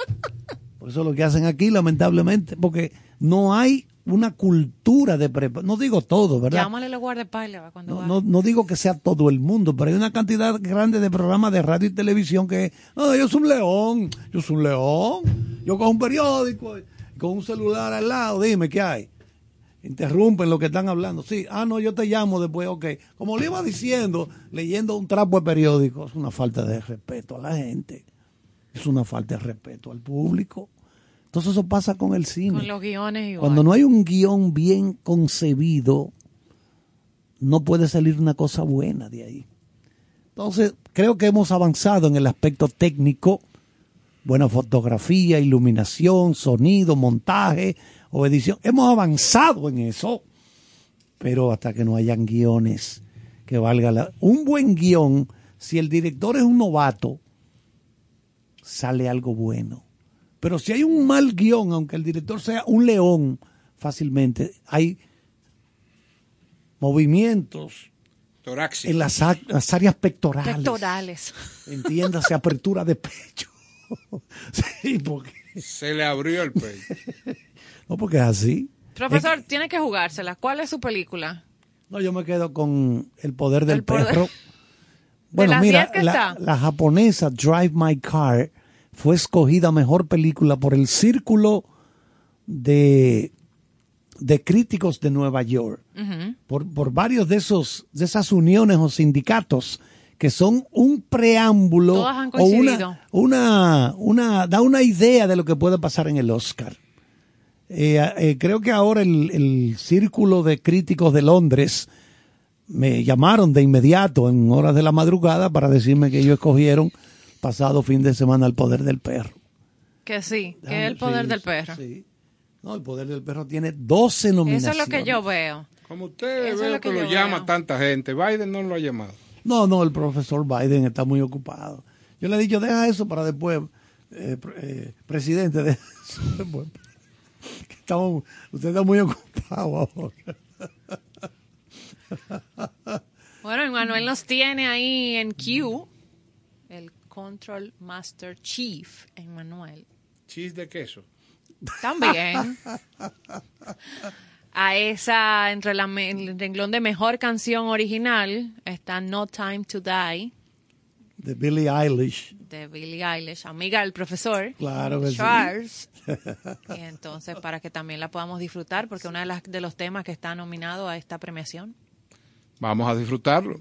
Por eso es lo que hacen aquí, lamentablemente, porque no hay una cultura de preparación. No digo todo, ¿verdad? Llámale los guardaespaldas cuando No, va. no, no digo que sea todo el mundo, pero hay una cantidad grande de programas de radio y televisión que, no, yo soy un león, yo soy un león, yo cojo un periódico, con un celular al lado, dime qué hay. Interrumpen lo que están hablando. Sí, ah, no, yo te llamo después, ok. Como le iba diciendo, leyendo un trapo de periódico, es una falta de respeto a la gente, es una falta de respeto al público. Entonces eso pasa con el cine. Con los guiones igual. Cuando no hay un guion bien concebido, no puede salir una cosa buena de ahí. Entonces, creo que hemos avanzado en el aspecto técnico, buena fotografía, iluminación, sonido, montaje o edición. Hemos avanzado en eso, pero hasta que no hayan guiones que valga la... Un buen guion, si el director es un novato, sale algo bueno. Pero si hay un mal guion, aunque el director sea un león, fácilmente hay movimientos en las, áreas pectorales. Pectorales. Entiéndase, apertura de pecho. sí, porque, Se le abrió el pecho. no, porque es así. Profesor, tiene que jugársela. ¿Cuál es su película? No, yo me quedo con el poder del El poder- perro. Bueno, mira, diez que la, está. la japonesa Drive My Car fue escogida mejor película por el círculo de, de críticos de Nueva York, por, por varios de esos de esas uniones o sindicatos que son un preámbulo Todas han o una, una da una idea de lo que puede pasar en el Oscar. Eh, eh, creo que ahora el, el círculo de críticos de Londres me llamaron de inmediato en horas de la madrugada para decirme que ellos escogieron pasado fin de semana el poder del perro. Que sí, que Déjame- es el poder sí, del perro. sí. No, el poder del perro tiene 12 Eso nominaciones. es lo que yo veo. Como usted Eso veo lo que, que lo llama veo. tanta gente, Biden no lo ha llamado. No, no, el profesor Biden está muy ocupado. Yo le he dicho, deja eso para después, eh, eh, presidente, de después. Que estamos, usted está muy ocupado ahora. Bueno, Manuel nos tiene ahí en Q, Control Master Chief, Manuel. Chis de queso. También. A esa, entre la, el renglón de mejor canción original, está No Time to Die, De Billie Eilish. de Billie Eilish, amiga del profesor Claro que sí. Charles. Y entonces, para que también la podamos disfrutar, porque uno de, las, de los temas que está nominado a esta premiación. Vamos a disfrutarlo.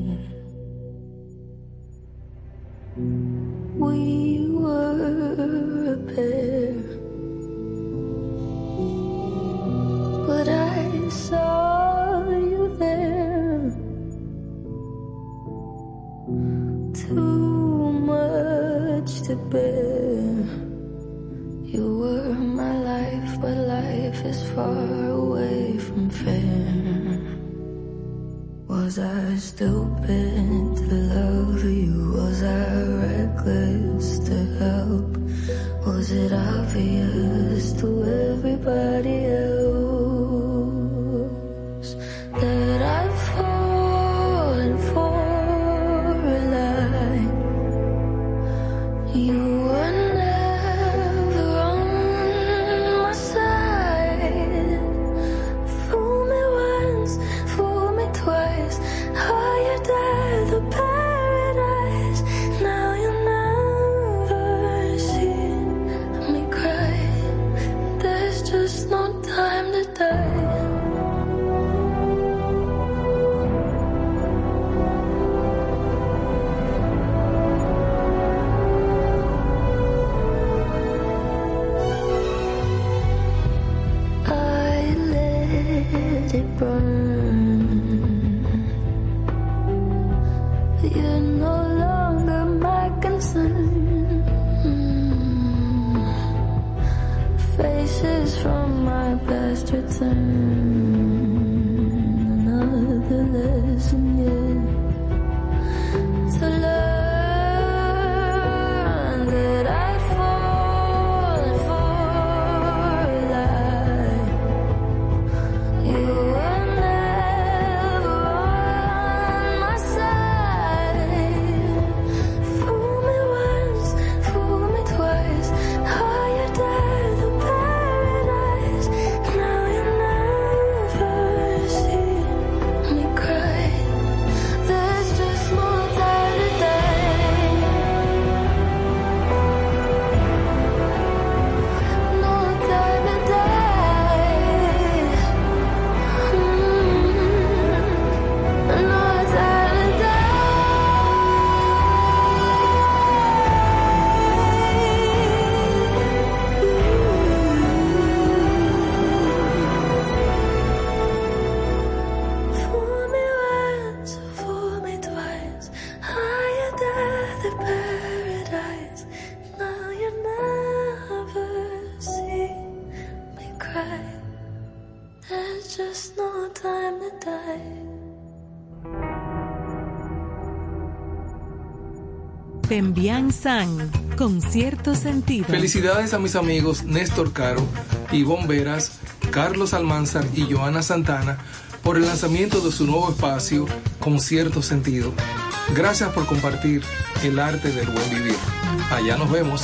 San, concierto sentido. Felicidades a mis amigos Néstor Caro, y Bomberas, Carlos Almanzar y Joana Santana por el lanzamiento de su nuevo espacio, Con cierto sentido. Gracias por compartir el arte del buen vivir. Allá nos vemos.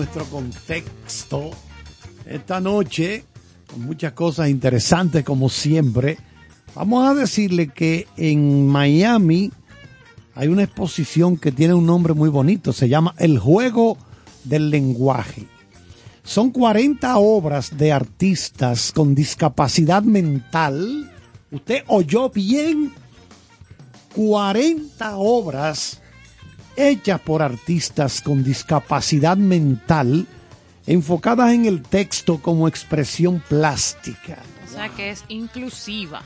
Nuestro contexto esta noche con muchas cosas interesantes como siempre. Vamos a decirle que en Miami hay una exposición que tiene un nombre muy bonito, se llama El Juego del Lenguaje. Son 40 obras de artistas con discapacidad mental. Usted oyó bien, 40 obras hechas por artistas con discapacidad mental enfocadas en el texto como expresión plástica. O sea que es inclusiva.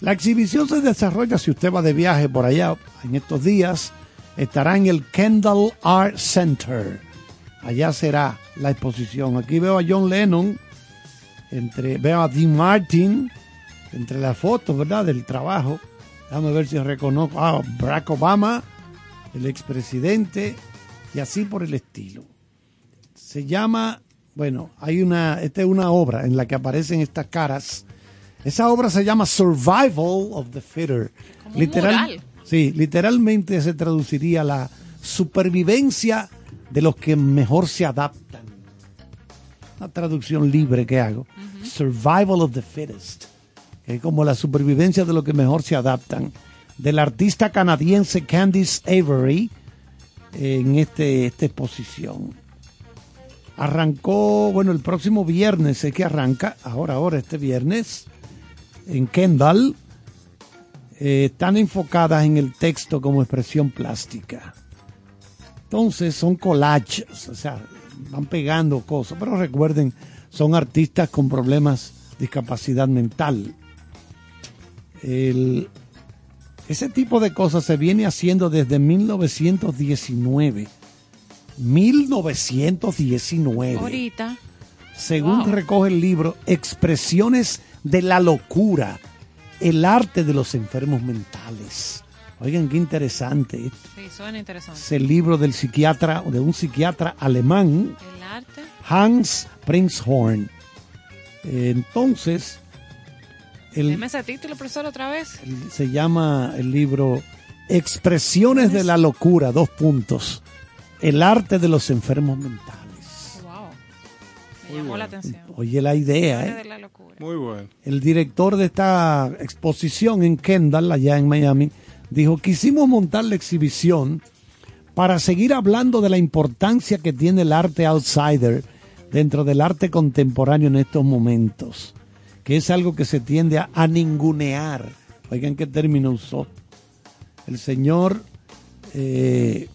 La exhibición se desarrolla si usted va de viaje por allá en estos días. Estará en el Kendall Art Center. Allá será la exposición. Aquí veo a John Lennon, entre, veo a Dean Martin, entre las fotos, ¿verdad? Del trabajo. Déjame ver si reconozco. Ah, Barack Obama, el expresidente, y así por el estilo. Se llama, bueno, hay una, esta es una obra en la que aparecen estas caras. Esa obra se llama Survival of the Fitter. Como un mural. Sí, literalmente se traduciría la supervivencia de los que mejor se adaptan. Una traducción libre que hago. Survival of the Fittest. Que es como la supervivencia de los que mejor se adaptan. Del artista canadiense Candice Avery en este, esta exposición. Arrancó, bueno, el próximo viernes sé que arranca, ahora, ahora, este viernes, en Kendall. Eh, están enfocadas en el texto como expresión plástica. Entonces son collages, o sea, van pegando cosas, pero recuerden, son artistas con problemas de discapacidad mental. El- ese tipo de cosas se viene haciendo desde 1919. 1919. Ahorita. Según Wow. recoge el libro Expresiones de la locura, el arte de los enfermos mentales. Oigan, qué interesante. Sí, suena interesante. Es el libro del psiquiatra, de un psiquiatra alemán, El arte. Hans Prinzhorn. Entonces, el, Deme ese título, profesor, otra vez. el- se llama el libro Expresiones de la locura, dos puntos. El arte de los enfermos mentales. Wow. Me llamó la atención. Oye la idea, ¿eh? de la locura. Muy bueno. El director de esta exposición en Kendall, allá en Miami, dijo, quisimos montar la exhibición para seguir hablando de la importancia que tiene el arte outsider dentro del arte contemporáneo en estos momentos, que es algo que se tiende a, a ningunear. Oigan qué término usó. el señor eh,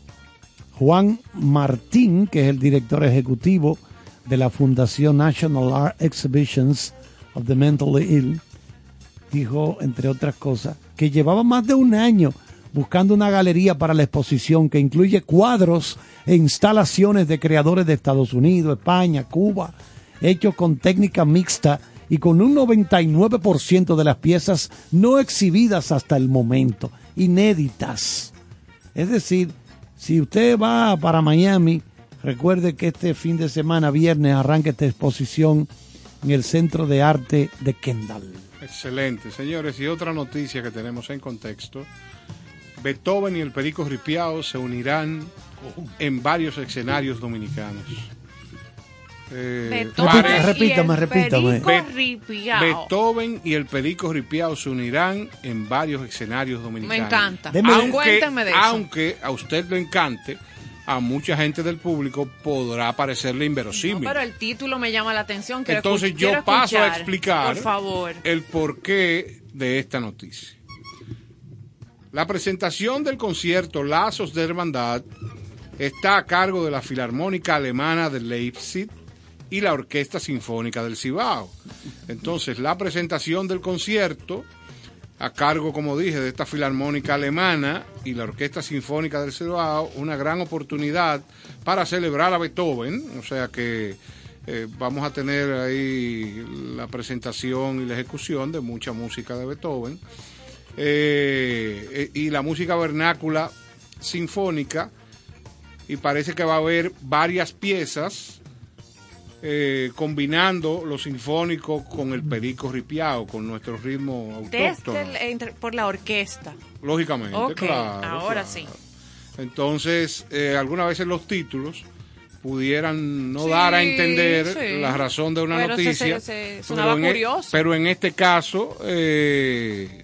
Juan Martín, que es el director ejecutivo de la Fundación National Art Exhibitions of the Mentally Ill, dijo, entre otras cosas, que llevaba más de un año buscando una galería para la exposición que incluye cuadros e instalaciones de creadores de Estados Unidos, España, Cuba, hechos con técnica mixta y con un 99% de las piezas no exhibidas hasta el momento, inéditas. Es decir, si usted va para Miami, recuerde que este fin de semana, viernes, arranca esta exposición en el Centro de Arte de Kendall. Excelente, señores. Y otra noticia que tenemos en contexto. Beethoven y el Perico Ripiao se unirán en varios escenarios dominicanos. Eh, Beethoven repítame, el repítame. Perico Ripiao. Beethoven y el Perico Ripiao se unirán en varios escenarios dominicanos. Me encanta. Deme- Aunque, Cuéntame de eso. aunque a usted le encante, a mucha gente del público podrá parecerle No, inverosímil. pero el título me llama la atención. Quiero Entonces yo paso a explicar Por favor. el porqué de esta noticia. La presentación del concierto Lazos de Hermandad está a cargo de la Filarmónica Alemana de Leipzig y la Orquesta Sinfónica del Cibao. Entonces, la presentación del concierto, a cargo, como dije, de esta Filarmónica Alemana y la Orquesta Sinfónica del Cibao, una gran oportunidad para celebrar a Beethoven, o sea que eh, vamos a tener ahí la presentación y la ejecución de mucha música de Beethoven. Eh, y la música vernácula sinfónica y parece que va a haber varias piezas eh, combinando lo sinfónico con el perico ripiao, con nuestro ritmo autóctono. Desde el- entre- por la orquesta. Lógicamente, claro. ahora claro. sí. Entonces, eh, algunas veces los títulos pudieran no Sí, dar a entender sí. la razón de una Pero noticia. se- se sonaba pero, en, e- pero en este caso eh,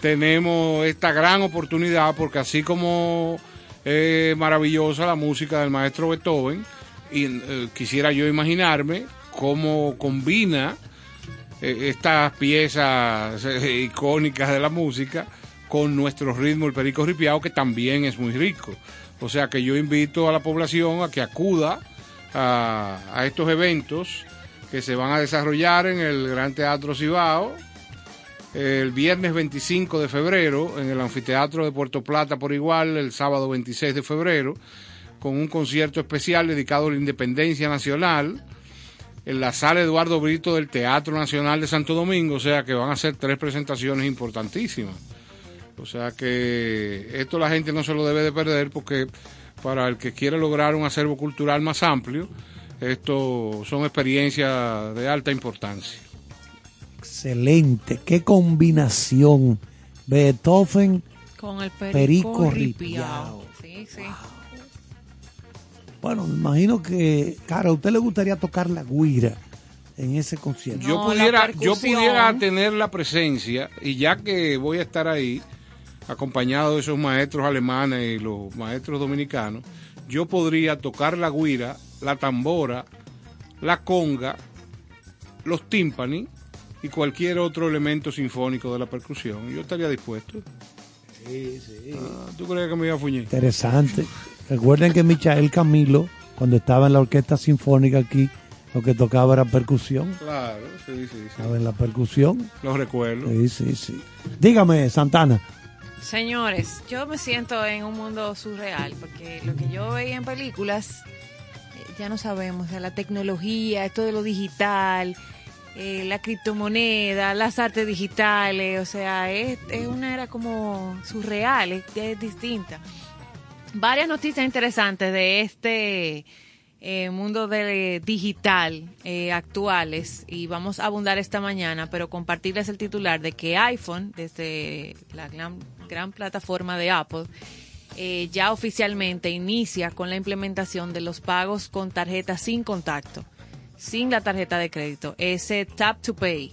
tenemos esta gran oportunidad porque así como es maravillosa la música del maestro Beethoven, y eh, quisiera yo imaginarme cómo combina eh, estas piezas eh, icónicas de la música con nuestro ritmo, el perico ripiao, que también es muy rico. O sea que yo invito a la población a que acuda a, a estos eventos que se van a desarrollar en el Gran Teatro Cibao el viernes 25 de febrero en el Anfiteatro de Puerto Plata por igual, el sábado 26 de febrero, con un concierto especial dedicado a la independencia nacional en la sala Eduardo Brito del Teatro Nacional de Santo Domingo, o sea que van a ser tres presentaciones importantísimas. O sea que esto la gente no se lo debe de perder porque para el que quiere lograr un acervo cultural más amplio, esto son experiencias de alta importancia. Excelente, qué combinación. Beethoven, Con el perico, Perico ripiao. ripiao. Sí, sí. Bueno, me imagino que, cara, a usted le gustaría tocar la guira en ese concierto. yo No, pudiera yo pudiera tener la presencia y ya que voy a estar ahí acompañado de esos maestros alemanes y los maestros dominicanos yo podría tocar la guira la tambora la conga los tímpanis y cualquier otro elemento sinfónico de la percusión yo estaría dispuesto Ah, ¿tú crees que me iba a fuñir? Interesante. Recuerden que Michael Camilo, cuando estaba en la orquesta sinfónica aquí, lo que tocaba era percusión. claro sí sí sí Estaba en la percusión. los recuerdo Sí, sí, sí. Dígame, Santana. Señores, yo me siento en un mundo surreal porque lo que yo veía en películas eh, ya no sabemos, o sea, la tecnología, esto de lo digital, eh, la criptomoneda, las artes digitales, o sea, es, es una era como surreal, es, es distinta. Varias noticias interesantes de este eh, mundo de digital eh, actuales y vamos a abundar esta mañana, pero compartirles el titular de que iPhone, desde la gran, gran plataforma de Apple, eh, ya oficialmente inicia con la implementación de los pagos con tarjeta sin contacto, sin la tarjeta de crédito, ese tap to pay.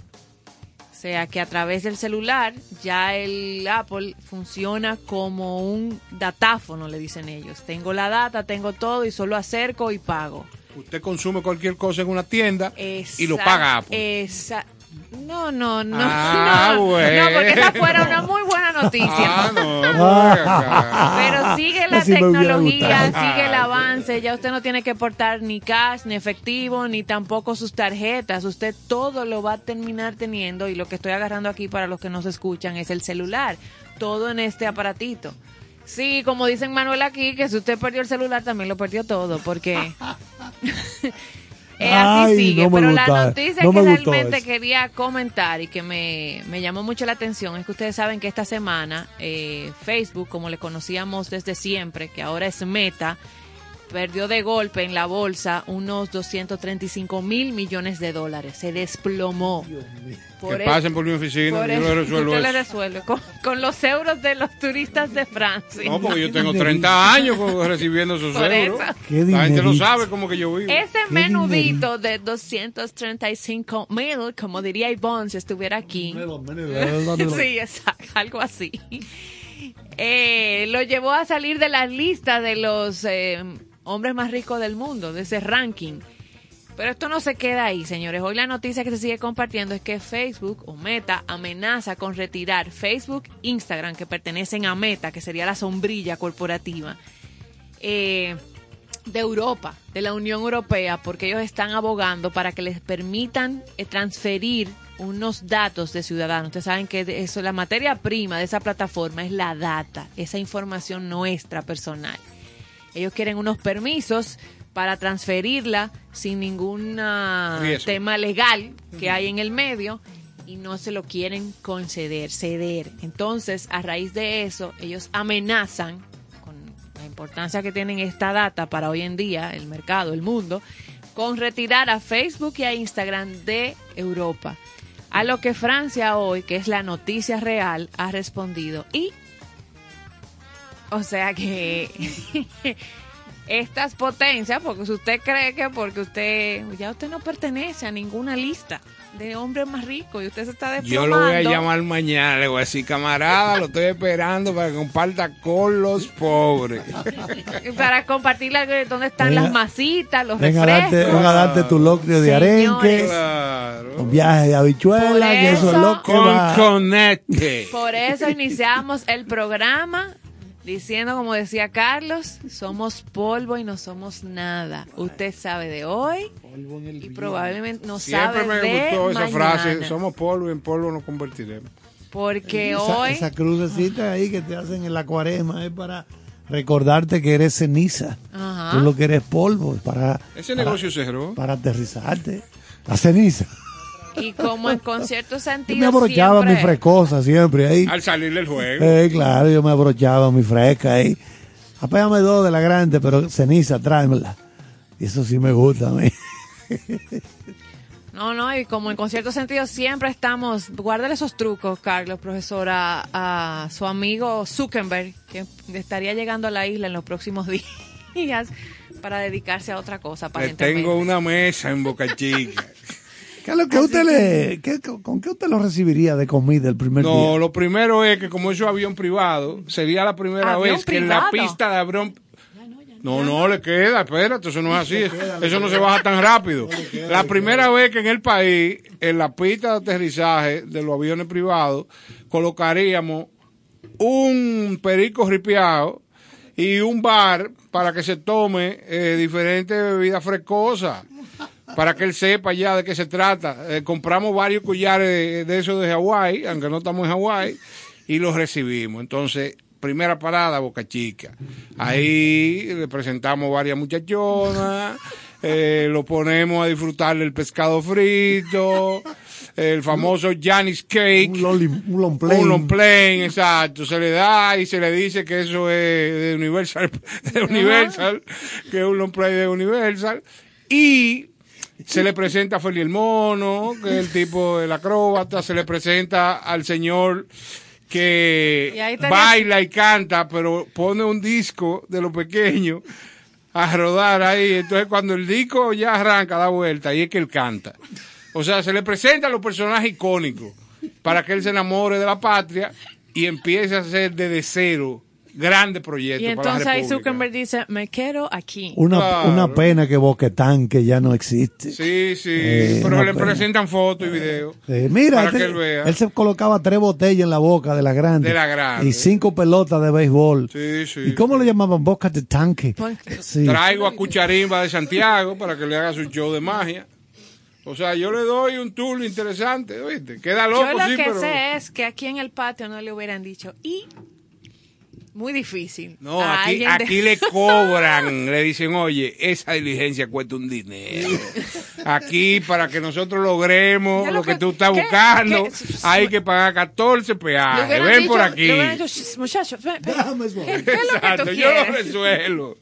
O sea que a través del celular ya el Apple funciona como un datáfono, le dicen ellos. Tengo la data, tengo todo y solo acerco y pago. usted consume cualquier cosa en una tienda y lo paga Apple. esa- No, no, no. Ah, no, bueno. no, porque esa fuera una muy buena noticia. Ah, no. Pero sigue la Así tecnología, sigue el Ay, avance. Ya usted no tiene que portar ni cash, ni efectivo, ni tampoco sus tarjetas. Usted todo lo va a terminar teniendo. Y lo que estoy agarrando aquí para los que nos escuchan es el celular. Todo en este aparatito. Sí, como dicen Manuel aquí, que si usted perdió el celular también lo perdió todo, porque es así Ay, sigue. no Pero la noticia no que realmente quería comentar y que me, me llamó mucho la atención es que ustedes saben que esta semana eh, Facebook, como le conocíamos desde siempre, que ahora es Meta, perdió de golpe en la bolsa unos 235 mil millones de dólares. Se desplomó. Por Que e- pasen por mi oficina, por yo le resuelvo usted le eso. resuelve con, con los euros de los turistas de Francia. No, porque yo tengo 30 años recibiendo esos Por euros. eso. Qué La gente lo dinerito. sabe como que yo vivo. Ese menudito de 235 mil, como diría Ivonne si estuviera aquí. sí, exacto, algo así. Eh, lo llevó a salir de la lista de los eh, hombres más ricos del mundo, de ese ranking. Pero esto no se queda ahí, señores. Hoy la noticia que se sigue compartiendo es que Facebook o Meta amenaza con retirar Facebook, Instagram, que pertenecen a Meta, que sería la sombrilla corporativa, eh, de Europa, de la Unión Europea, porque ellos están abogando para que les permitan eh, transferir unos datos de ciudadanos. Ustedes saben que eso, la materia prima de esa plataforma es la data, esa información nuestra personal. Ellos quieren unos permisos para transferirla sin ningún ah, tema legal que hay en el medio y no se lo quieren conceder, ceder. Entonces, a raíz de eso, ellos amenazan con la importancia que tienen esta data para hoy en día, el mercado, el mundo, con retirar a Facebook y a Instagram de Europa. A lo que Francia hoy, que es la noticia real, ha respondido. Y, o sea que estas potencias, porque si usted cree que porque usted, ya usted no pertenece a ninguna lista de hombres más ricos y usted se está Yo desplomando. lo voy a llamar mañana, le voy a decir, camarada, lo estoy esperando para que comparta con los pobres. para compartir la- donde están Venga. las masitas, los Venga refrescos. darte, venga a darte tu locrio de Señores. arenque, Claro. un viaje de habichuela, que eso es eso- lo que Con. Por eso iniciamos el programa diciendo, como decía Carlos, somos polvo y no somos nada. Usted sabe de hoy y probablemente no Siempre sabe me de gustó esa mañana. frase, somos polvo y en polvo nos convertiremos. Porque Esa, hoy esa crucecita ahí que te hacen en la cuaresma es para recordarte que eres ceniza. Ajá. Tú lo que eres polvo, es para, Ese para- negocio cerró. para aterrizarte. La ceniza. Y como en concierto Yo sentido me abrochaba siempre- mi frescosa siempre ahí. Al salir del juego. Eh, claro, yo me abrochaba mi fresca ahí. Apégame dos de la grande, pero ceniza, tráemela. Y eso sí me gusta a mí. No, no, y como en concierto sentido siempre estamos, guárdale esos trucos, Carlos, profesora, a su amigo Zuckerberg, que estaría llegando a la isla en los próximos días para dedicarse a otra cosa, Le tengo una mesa en Boca Chica. ¿Qué es lo que usted le, qué- con qué usted lo recibiría de comida el primer No, día? lo primero es que como eso es avión privado, sería la primera ¿Avión vez que en la pista de avión... No, no, le queda, espérate, eso no es así, eso no se baja tan rápido. La primera vez que en el país, en la pista de aterrizaje de los aviones privados, colocaríamos un perico ripiado y un bar para que se tome eh, diferentes bebidas frescosas, para que él sepa ya de qué se trata. Eh, compramos varios collares de, de esos de Hawái, aunque no estamos en Hawái, y los recibimos. Entonces, primera parada, Boca Chica. Ahí le presentamos varias muchachonas, eh, lo ponemos a disfrutar del pescado frito, el famoso Janis Cake. Un, loli- un long plane. Un long plane, exacto. Se le da y se le dice que eso es de Universal, de Universal, que es un long plane de Universal. Y se le presenta a Feli el Mono, que es el tipo del acróbata. Se le presenta al señor Y que baila y canta, pero pone un disco de lo pequeño a rodar ahí. Entonces, cuando el disco ya arranca, da vuelta, ahí es que él canta. O sea, se le presenta a los personajes icónicos para que él se enamore de la patria y empiece a hacer desde cero grandes proyectos Y para la entonces ahí República. Zuckerberg dice, me quedo aquí. Una, Claro. una pena que Boquetán, que ya no existe. Sí, sí, Eh, pero le pena. presentan fotos y videos. Eh, mira, para este- que él vea. él se colocaba tres botellas en la boca de la grande. De la grande. Y cinco pelotas de béisbol. Sí, sí. ¿Y cómo le llamaban? Boca de tanque. Sí. Traigo a Cucharimba de Santiago para que le haga su show de magia. O sea, yo le doy un tour interesante, ¿oíste? Queda loco, Yo lo sí, que pero... sé es que aquí en el patio no le hubieran dicho, y muy difícil. No, aquí, de- aquí le cobran, le dicen, oye, esa diligencia cuesta un dinero. Aquí, para que nosotros logremos lo lo que que- tú estás ¿qué? buscando, ¿Qué? hay que pagar 14 Le peajes. Ven dicho- por aquí. le hubieran dicho, "Shh, muchachos, ven, ven. ¿Qué, qué es lo que Exacto, tú yo lo resuelvo.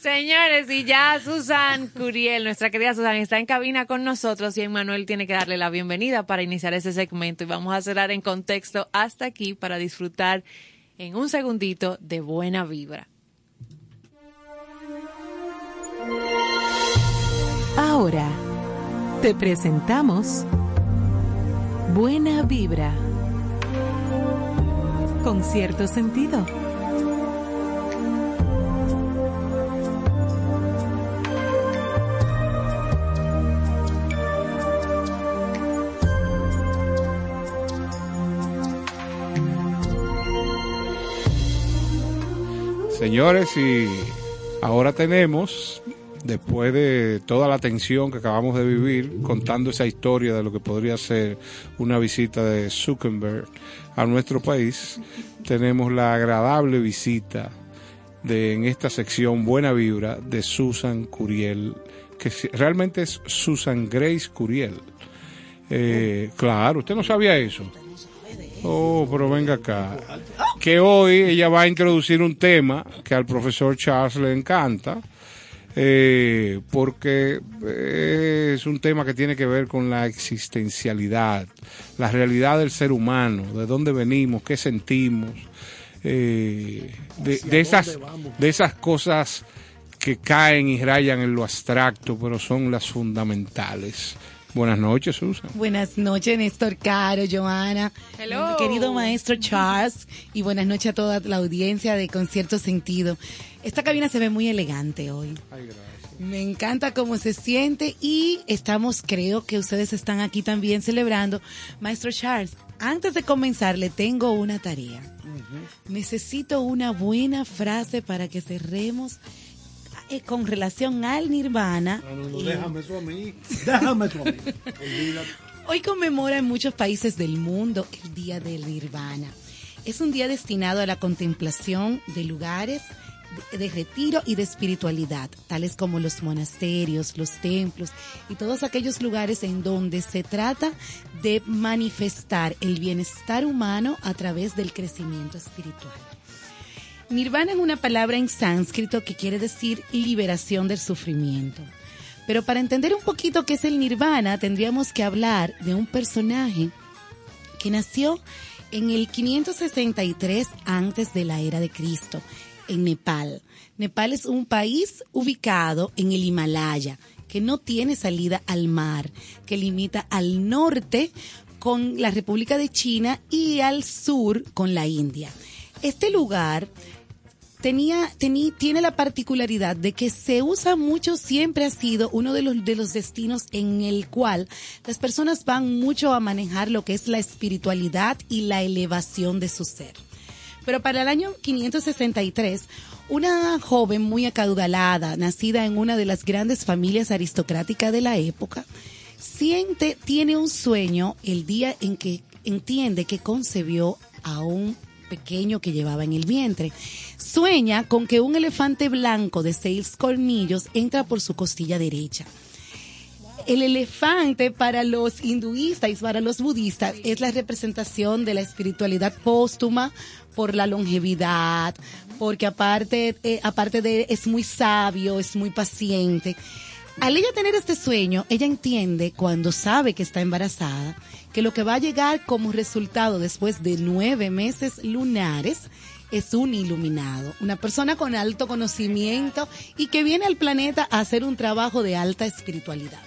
Señores, y ya Susan Curiel, nuestra querida Susan, está en cabina con nosotros y Emmanuel tiene que darle la bienvenida para iniciar ese segmento y vamos a cerrar en contexto hasta aquí para disfrutar en un segundito de buena vibra. Ahora te presentamos Buena Vibra. Con cierto sentido. Señores, y ahora tenemos, después de toda la tensión que acabamos de vivir, contando esa historia de lo que podría ser una visita de Zuckerberg a nuestro país, tenemos la agradable visita de en esta sección Buena Vibra de Susan Curiel, que realmente es Susan Grace Curiel. Eh, claro, usted no sabía eso. Oh, pero venga acá. Que hoy ella va a introducir un tema que al profesor Charles le encanta, eh, porque eh, es un tema que tiene que ver con la existencialidad, la realidad del ser humano, de dónde venimos, qué sentimos, eh, de, esas, de esas cosas que caen y rayan en lo abstracto, pero son las fundamentales. Buenas noches, Susan. Buenas noches, Néstor Caro, Joana, Hello. mi querido maestro Charles, y buenas noches a toda la audiencia de Concierto Sentido. Esta cabina se ve muy elegante hoy. Me encanta cómo se siente y estamos, creo que ustedes están aquí también celebrando. Maestro Charles, antes de comenzar le tengo una tarea. Necesito una buena frase para que cerremos eh, con relación al nirvana. y- déjame eso a mí. Déjame eso a mí. Hoy conmemora en muchos países del mundo el Día del Nirvana. Es un día destinado a la contemplación de lugares de, de retiro y de espiritualidad, tales como los monasterios, los templos y todos aquellos lugares en donde se trata de manifestar el bienestar humano a través del crecimiento espiritual. Nirvana es una palabra en sánscrito que quiere decir liberación del sufrimiento. Pero para entender un poquito qué es el nirvana, tendríamos que hablar de un personaje que nació en el 563 antes de la era de Cristo, en Nepal. Nepal es un país ubicado en el Himalaya, que no tiene salida al mar, que limita al norte con la República de China y al sur con la India. Este lugar tenía, tení- tiene la particularidad de que se usa mucho, siempre ha sido uno de los, de los destinos en el cual las personas van mucho a manejar lo que es la espiritualidad y la elevación de su ser. Pero para el año 563, una joven muy acaudalada, nacida en una de las grandes familias aristocráticas de la época, siente, tiene un sueño el día en que entiende que concebió a un pequeño que llevaba en el vientre. Sueña con que un elefante blanco de seis colmillos entra por su costilla derecha. El elefante para los hinduistas y para los budistas es la representación de la espiritualidad póstuma por la longevidad, porque aparte, eh, aparte de es muy sabio, es muy paciente. Al ella tener este sueño, ella entiende cuando sabe que está embarazada que lo que va a llegar como resultado después de nueve meses lunares es un iluminado, una persona con alto conocimiento y que viene al planeta a hacer un trabajo de alta espiritualidad.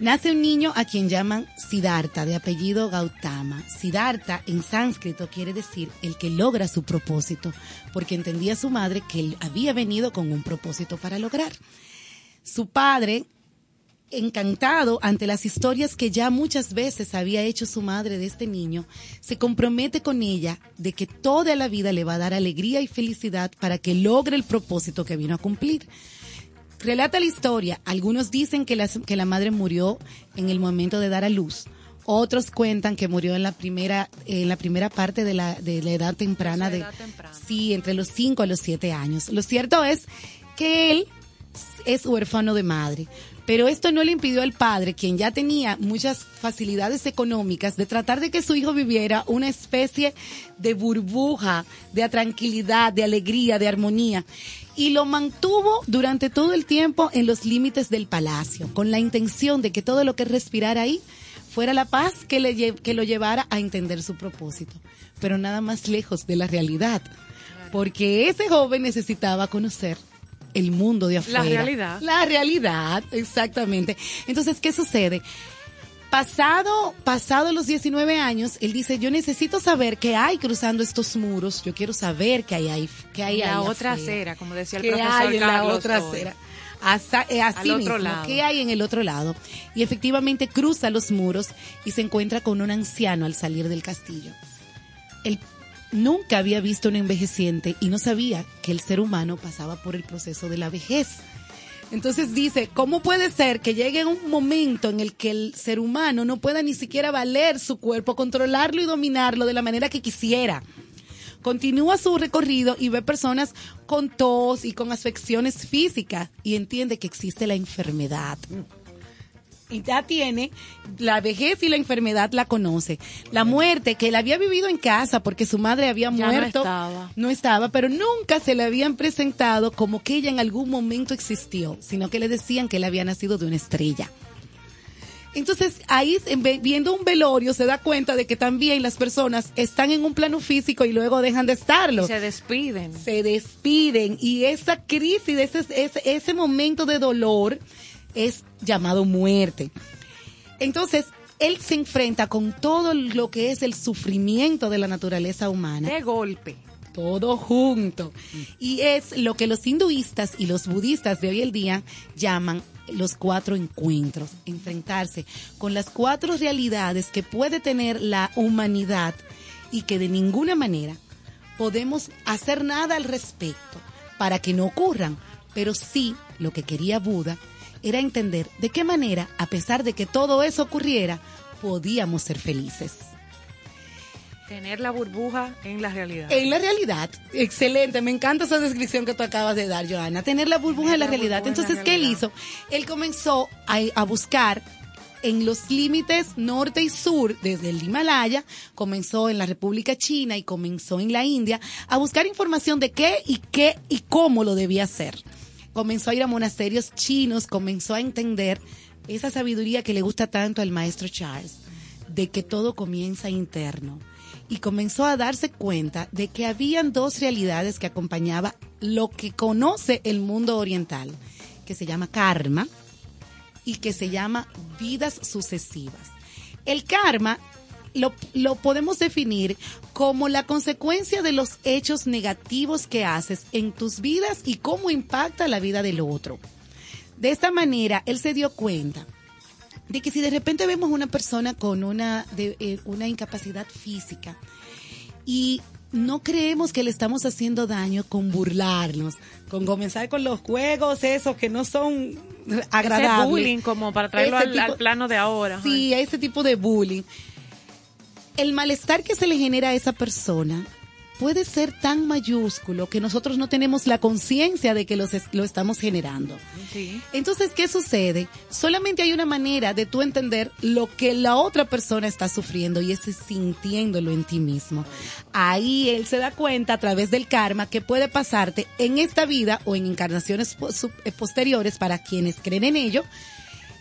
Nace un niño a quien llaman Siddhartha, de apellido Gautama. Siddhartha en sánscrito quiere decir el que logra su propósito, porque entendía su madre que él había venido con un propósito para lograr. Su padre, encantado ante las historias que ya muchas veces había hecho su madre de este niño, se compromete con ella de que toda la vida le va a dar alegría y felicidad para que logre el propósito que vino a cumplir. Relata la historia. Algunos dicen que la, que la madre murió en el momento de dar a luz. Otros cuentan que murió en la primera, en la primera parte de la, de la edad temprana de, sí, entre los 5 a los 7 años. Lo cierto es que él es huérfano de madre. Pero esto no le impidió al padre, quien ya tenía muchas facilidades económicas, de tratar de que su hijo viviera una especie de burbuja, de tranquilidad, de alegría, de armonía. Y lo mantuvo durante todo el tiempo en los límites del palacio, con la intención de que todo lo que respirara ahí fuera la paz que, le, que lo llevara a entender su propósito. Pero nada más lejos de la realidad. Porque ese joven necesitaba conocer el mundo de La afuera. realidad. La realidad, exactamente. Entonces, ¿qué sucede? Pasado, pasado los 19 años, él dice, yo necesito saber qué hay cruzando estos muros, yo quiero saber qué hay ahí, qué hay la ahí otra afuera. acera, como decía el ¿Qué profesor hay en la otra acera? Asa- eh, así mismo, lado. ¿qué hay en el otro lado? Y efectivamente cruza los muros y se encuentra con un anciano al salir del castillo. Él nunca había visto un envejeciente y no sabía que el ser humano pasaba por el proceso de la vejez. Entonces dice, ¿cómo puede ser que llegue un momento en el que el ser humano no pueda ni siquiera valer su cuerpo, controlarlo y dominarlo de la manera que quisiera? Continúa su recorrido y ve personas con tos y con afecciones físicas y entiende que existe la enfermedad. Y ya tiene la vejez y la enfermedad la conoce. La muerte que él había vivido en casa porque su madre había Ya no muerto. estaba. no estaba, pero nunca se le habían presentado como que ella en algún momento existió, sino que le decían que él había nacido de una estrella. Entonces ahí viendo un velorio se da cuenta de que también las personas están en un plano físico y luego dejan de estarlo. Y se despiden. Se despiden y esa crisis, ese, ese, ese momento de dolor es llamado muerte. Entonces, él se enfrenta con todo lo que es el sufrimiento de la naturaleza humana. De golpe. Todo junto. Y es lo que los hinduistas y los budistas de hoy en día llaman los cuatro encuentros. Enfrentarse con las cuatro realidades que puede tener la humanidad y que de ninguna manera podemos hacer nada al respecto para que no ocurran. Pero sí, lo que quería Buda era entender de qué manera, a pesar de que todo eso ocurriera, podíamos ser felices. Tener la burbuja en la realidad. En la realidad, excelente, me encanta esa descripción que tú acabas de dar, Joana. Tener la burbuja en la la realidad. la Entonces, ¿qué él hizo? Él comenzó a, a buscar en los límites norte y sur, desde el Himalaya, comenzó en la República China y comenzó en la India, a buscar información de qué y qué y cómo lo debía hacer. Comenzó a ir a monasterios chinos, comenzó a entender esa sabiduría que le gusta tanto al maestro Charles, de que todo comienza interno y comenzó a darse cuenta de que habían dos realidades que acompañaba lo que conoce el mundo oriental, que se llama karma y que se llama vidas sucesivas. El karma lo, lo podemos definir como la consecuencia de los hechos negativos que haces en tus vidas y cómo impacta la vida del otro. De esta manera, él se dio cuenta de que si de repente vemos una persona con una, de, eh, una incapacidad física y no creemos que le estamos haciendo daño con burlarnos, con comenzar con los juegos esos que no son agradables. Ese bullying como para traerlo al, tipo- al plano de ahora. Sí, a ese tipo de bullying. El malestar que se le genera a esa persona puede ser tan mayúsculo que nosotros no tenemos la conciencia de que los es- lo estamos generando. Sí. Entonces, ¿qué sucede? Solamente hay una manera de tú entender lo que la otra persona está sufriendo y es sintiéndolo en ti mismo. Ahí él se da cuenta a través del karma que puede pasarte en esta vida o en encarnaciones eh, posteriores para quienes creen en ello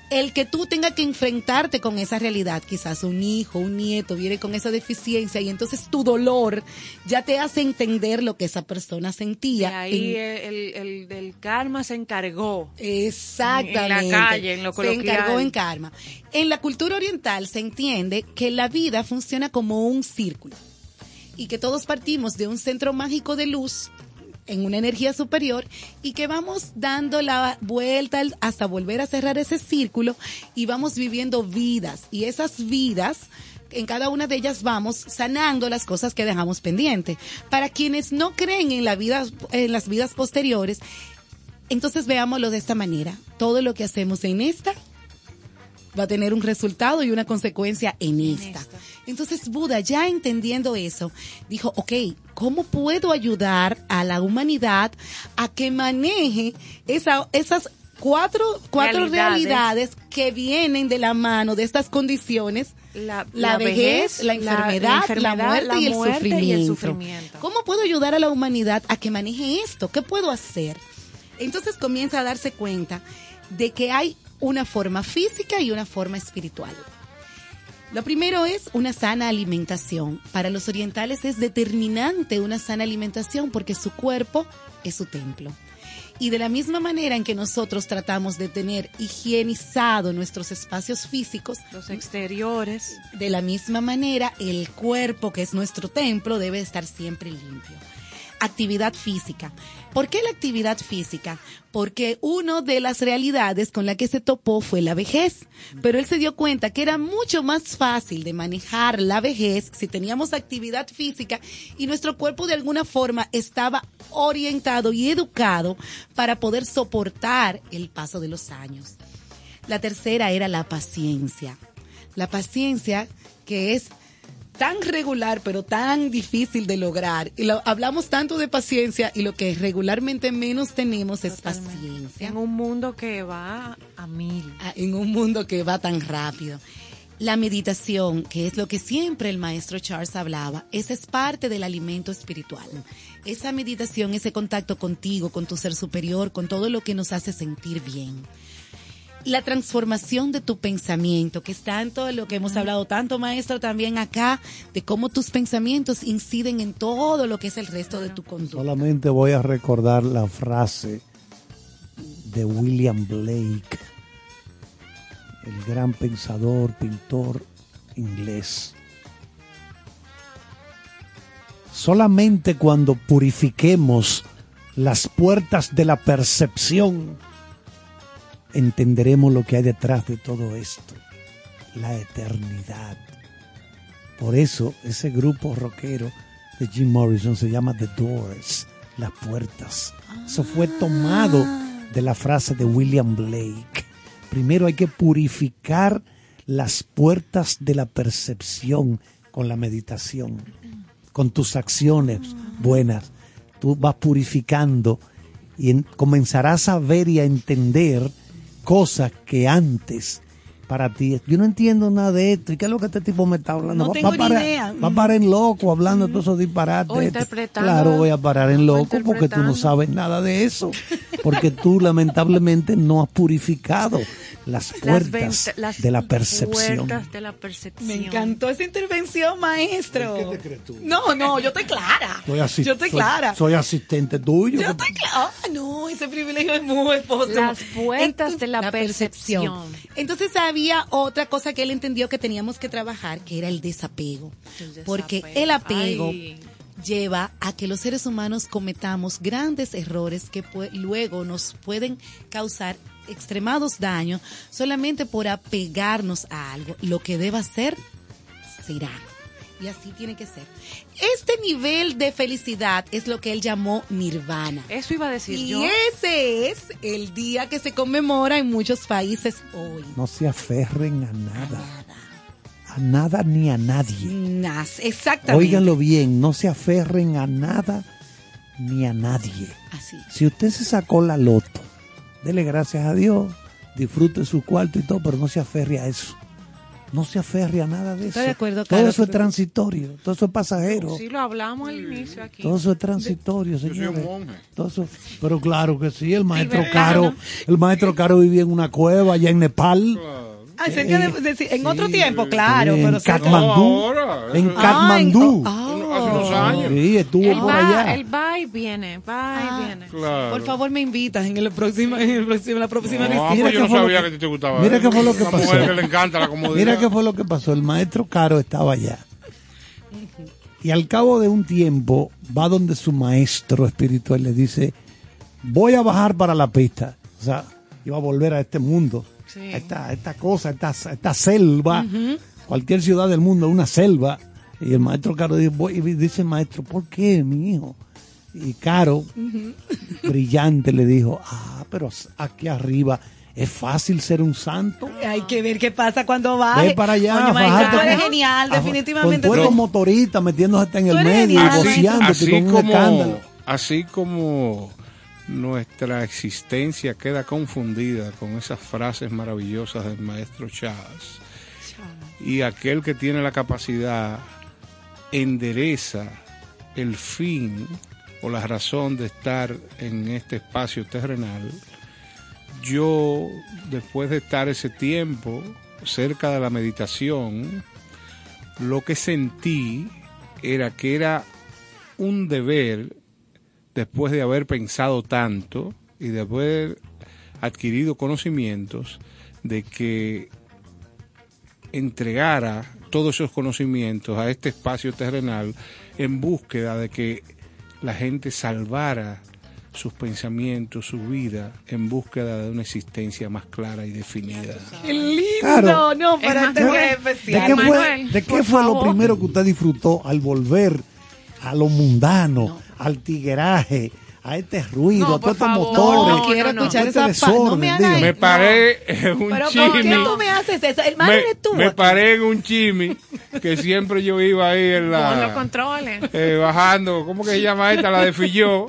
el que tú tengas que enfrentarte con esa realidad, quizás un hijo, un nieto viene con esa deficiencia y entonces tu dolor ya te hace entender lo que esa persona Y sentía. ahí en- el, el del karma se encargó. Exactamente. En la calle, en lo Se coloquial. encargó en karma. En la cultura oriental se entiende que la vida funciona como un círculo y que todos partimos de un centro mágico de luz en una energía superior y que vamos dando la vuelta hasta volver a cerrar ese círculo y vamos viviendo vidas y esas vidas en cada una de ellas vamos sanando las cosas que dejamos pendientes. Para quienes no creen en la vida en las vidas posteriores, entonces veámoslo de esta manera. Todo lo que hacemos en esta va a tener un resultado y una consecuencia en esta. Entonces Buda, ya entendiendo eso, dijo, ok, ¿cómo puedo ayudar a la humanidad a que maneje esa, esas cuatro, cuatro Realidades. realidades. que vienen de la mano de estas condiciones? La, La, vejez, la enfermedad, la, muerte, y, el muerte sufrimiento. y el sufrimiento. ¿Cómo puedo ayudar a la humanidad a que maneje esto? ¿Qué puedo hacer? Entonces comienza a darse cuenta de que hay una forma física y una forma espiritual. Lo primero es una sana alimentación. Para los orientales es determinante una sana alimentación porque su cuerpo es su templo. Y de la misma manera en que nosotros tratamos de tener higienizado nuestros espacios físicos, Los exteriores. de la misma manera, el cuerpo, que es nuestro templo, debe estar siempre limpio. Actividad física. ¿Por qué la actividad física? Porque una de las realidades con la que se topó fue la vejez. Pero él se dio cuenta que era mucho más fácil de manejar la vejez si teníamos actividad física y nuestro cuerpo de alguna forma estaba orientado y educado para poder soportar el paso de los años. La tercera era la paciencia. La paciencia que es tan regular pero tan difícil de lograr. Y lo- hablamos tanto de paciencia y lo que regularmente menos tenemos es paciencia. En un mundo que va a mil. Ah, En un mundo que va tan rápido. La meditación, que es lo que siempre el maestro Charles hablaba, esa es parte del alimento espiritual. Esa meditación, ese contacto contigo, con tu ser superior, con todo lo que nos hace sentir bien la transformación de tu pensamiento, que es tanto lo que hemos hablado tanto, maestro, también acá, de cómo tus pensamientos inciden en todo lo que es el resto de tu conducta. Solamente voy a recordar la frase de William Blake, el gran pensador, pintor inglés. Solamente cuando purifiquemos las puertas de la percepción, entenderemos lo que hay detrás de todo esto, la eternidad. Por eso ese grupo rockero de Jim Morrison se llama The Doors, las puertas. Eso fue tomado de la frase de William Blake. Primero hay que purificar las puertas de la percepción con la meditación, con tus acciones buenas. Tú vas purificando y en- comenzarás a ver y a entender cosas que antes para ti. Yo no entiendo nada de esto. ¿Y qué es lo que este tipo me está hablando? No Va- tengo va a ni parar- idea. Va a parar en loco hablando de todos esos disparates. O interpretando. Claro, voy a parar en loco porque tú no sabes nada de eso. Porque tú lamentablemente no has purificado las puertas las de la percepción. puertas de la percepción. Me encantó esa intervención, maestro. ¿Qué te crees tú? No, no, yo estoy clara. Soy yo estoy soy- clara. Soy asistente tuyo. Yo estoy clara. Ah, no, ese privilegio es muy póstumo. Las puertas de la percepción. Entonces había otra cosa que él entendió que teníamos que trabajar, que era el desapego. El Porque el apego Ay. lleva a que los seres humanos cometamos grandes errores que luego nos pueden causar extremados daños solamente por apegarnos a algo. Lo que deba ser, será. Y así tiene que ser. Este nivel de felicidad es lo que él llamó nirvana. Eso iba a decir Y yo. ese es el día que se conmemora en muchos países hoy. No se aferren a nada. A nada ni a nadie. Nas- exactamente. Óiganlo bien, no se aferren a nada ni a nadie. Así. Si usted se sacó la loto, dele gracias a Dios, disfrute su cuarto y todo, pero no se aferre a eso. no se aferre a nada de eso. Estoy de acuerdo, todo eso es transitorio, todo eso es pasajero. Sí, lo hablamos al inicio aquí. Todo eso es transitorio, soy un señores. monje. Todo eso- pero claro que sí, el maestro. Caro, el maestro Caro vivía en una cueva allá en Nepal, cerca de- de- en otro tiempo, claro, en pero Katmandú, ahora, en Katmandú. Ah, en- Hace unos años. Sí, estuvo Él por va, allá. él va y viene, va y viene. Claro. Por favor, me invitas en el próximo, en el próximo, en la próxima No, visita. Mira yo no sabía que- que, te gustaba. Mira qué fue lo que Una pasó. mujer que le encanta la comodidad. Mira qué fue lo que pasó. El maestro Caro estaba allá. Y al cabo de un tiempo va donde su maestro espiritual le dice, voy a bajar para la pista. O sea, iba a volver a este mundo, Sí. a esta, a esta cosa, a esta, a esta selva. Cualquier ciudad del mundo es una selva. Y el maestro Caro dice, voy- y dice el maestro, ¿por qué, mi hijo? Y Caro, brillante, le dijo, ah, pero aquí arriba es fácil ser un santo. Hay que ver qué pasa cuando va. Ve para allá, Coño, Maestro, fajarte tú eres genial, a- definitivamente. Con todos los motoristas metiéndose hasta en Tú el medio, así con un como, escándalo. así como nuestra existencia queda confundida con esas frases maravillosas del maestro Chávez. Y aquel que tiene la capacidad endereza el fin o la razón de estar en este espacio terrenal, yo después de estar ese tiempo cerca de la meditación, lo que sentí era que era un deber, después de haber pensado tanto y de haber adquirido conocimientos, de que entregara todos esos conocimientos a este espacio terrenal en búsqueda de que la gente salvara sus pensamientos, su vida, en búsqueda de una existencia más clara y definida. Qué lindo, Claro. no, para Es este más, día ¿De especial. qué fue, Manuel, de qué fue lo primero que usted disfrutó al volver a lo mundano, al tigueraje, a este ruido, No, a todos por estos motores? No, quiero no, no. escuchar Este esa pa- No desorden, me dígame. Me paré en un Pero ¿por chimi. qué tú me haces eso? El mal eres tú. me paré en un chimi que siempre yo iba ahí en Con los la controles. eh, bajando, ¿cómo que se llama esta? La de Filló.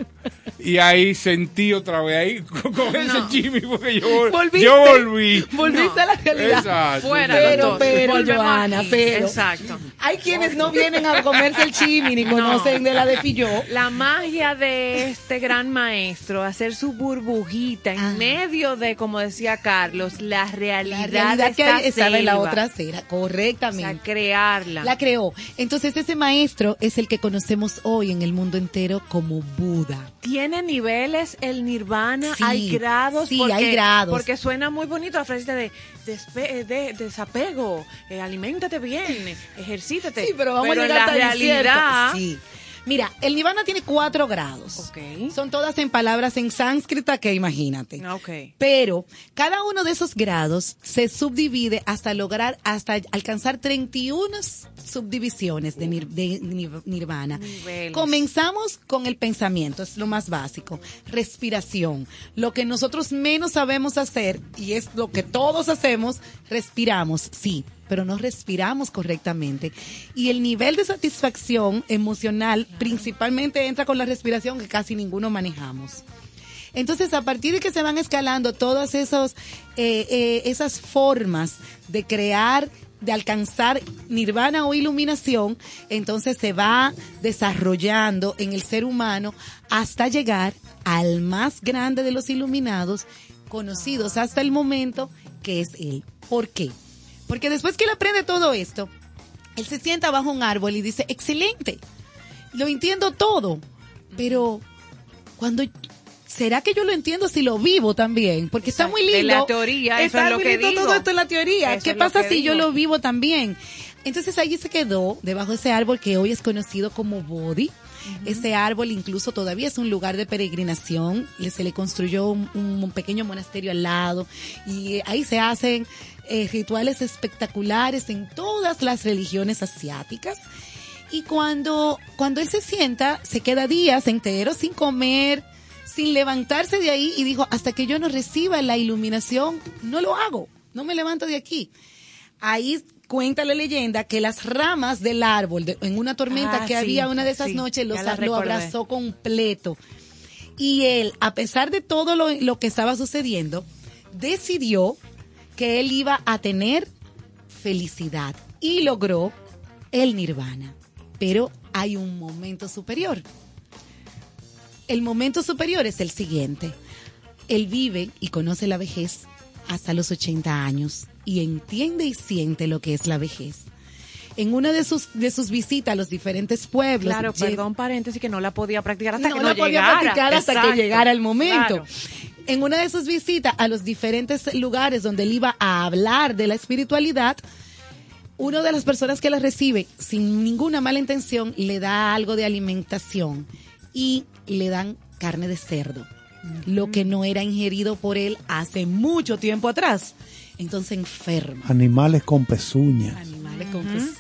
Y ahí sentí otra vez ahí con, con ese chimi porque yo, vol- Volviste. yo volví. Volviste No. a la realidad. Exacto. Fuera Pero, pero, Volvemos Joana, pero. Exacto. Hay quienes no vienen a comerse el chimi ni conocen de la de Filló. La magia de este gran maestro, hacer su burbujita en Ah. medio de, como decía Carlos, la La realidad, realidad de que esta estaba en la otra acera, O sea, correctamente. crearla. La creó. Entonces ese maestro es el que conocemos hoy en el mundo entero como Buda. Tiene niveles el nirvana, Sí, hay grados. sí, porque, hay grados. Porque suena muy bonito la frase de, despe- de desapego, eh, aliméntate bien, ejercítate. Sí, pero vamos a llegar la realidad. Sí. Mira, el nirvana tiene cuatro grados. Son todas en palabras en sánscrita que imagínate. Ah. Pero cada uno de esos grados se subdivide hasta lograr, hasta alcanzar 31 subdivisiones de, nir- de nir- nirvana. Niveles. Comenzamos con el pensamiento, es lo más básico. Respiración. Lo que nosotros menos sabemos hacer, y es lo que todos hacemos, respiramos, sí, pero no respiramos correctamente. Y el nivel de satisfacción emocional principalmente entra con la respiración que casi ninguno manejamos. Entonces, a partir de que se van escalando todas esos, eh, eh, esas formas de crear, de alcanzar nirvana o iluminación, entonces se va desarrollando en el ser humano hasta llegar al más grande de los iluminados, conocidos hasta el momento, que es él. ¿Por qué? Porque después que él aprende todo esto, él se sienta bajo un árbol y dice, excelente, lo entiendo todo, pero cuando será que yo lo entiendo si lo vivo también porque está muy De lindo. la teoría, eso es lo que digo. todo esto en la teoría. Eso qué pasa si yo lo vivo también entonces allí se quedó debajo de ese árbol que hoy es conocido como Bodhi. Ese árbol incluso todavía es un lugar de peregrinación. Se le construyó un, un pequeño monasterio al lado. Y eh, ahí se hacen eh, rituales espectaculares en todas las religiones asiáticas. Y cuando, cuando él se sienta, se queda días enteros sin comer, sin levantarse de ahí y dijo, hasta que yo no reciba la iluminación, no lo hago, no me levanto de aquí. Ahí cuenta la leyenda que las ramas del árbol, de- en una tormenta Ah, que sí, había una de esas sí, noches, los- lo abrazó completo. Y él, a pesar de todo lo, lo que estaba sucediendo, decidió que él iba a tener felicidad y logró el nirvana. Pero hay un momento superior. El momento superior es el siguiente. Él vive y conoce la vejez hasta los 80 años y entiende y siente lo que es la vejez. En una de sus, de sus visitas a los diferentes pueblos, Claro, perdón, paréntesis, que no la podía practicar hasta no que la no podía llegara. practicar hasta Exacto. que llegara el momento. Claro. En una de sus visitas a los diferentes lugares donde él iba a hablar de la espiritualidad, una de las personas que la recibe sin ninguna mala intención le da algo de alimentación y le dan carne de cerdo, lo que no era ingerido por él hace mucho tiempo atrás. Entonces enferma. Animales con pezuñas. Animales con pezuñas.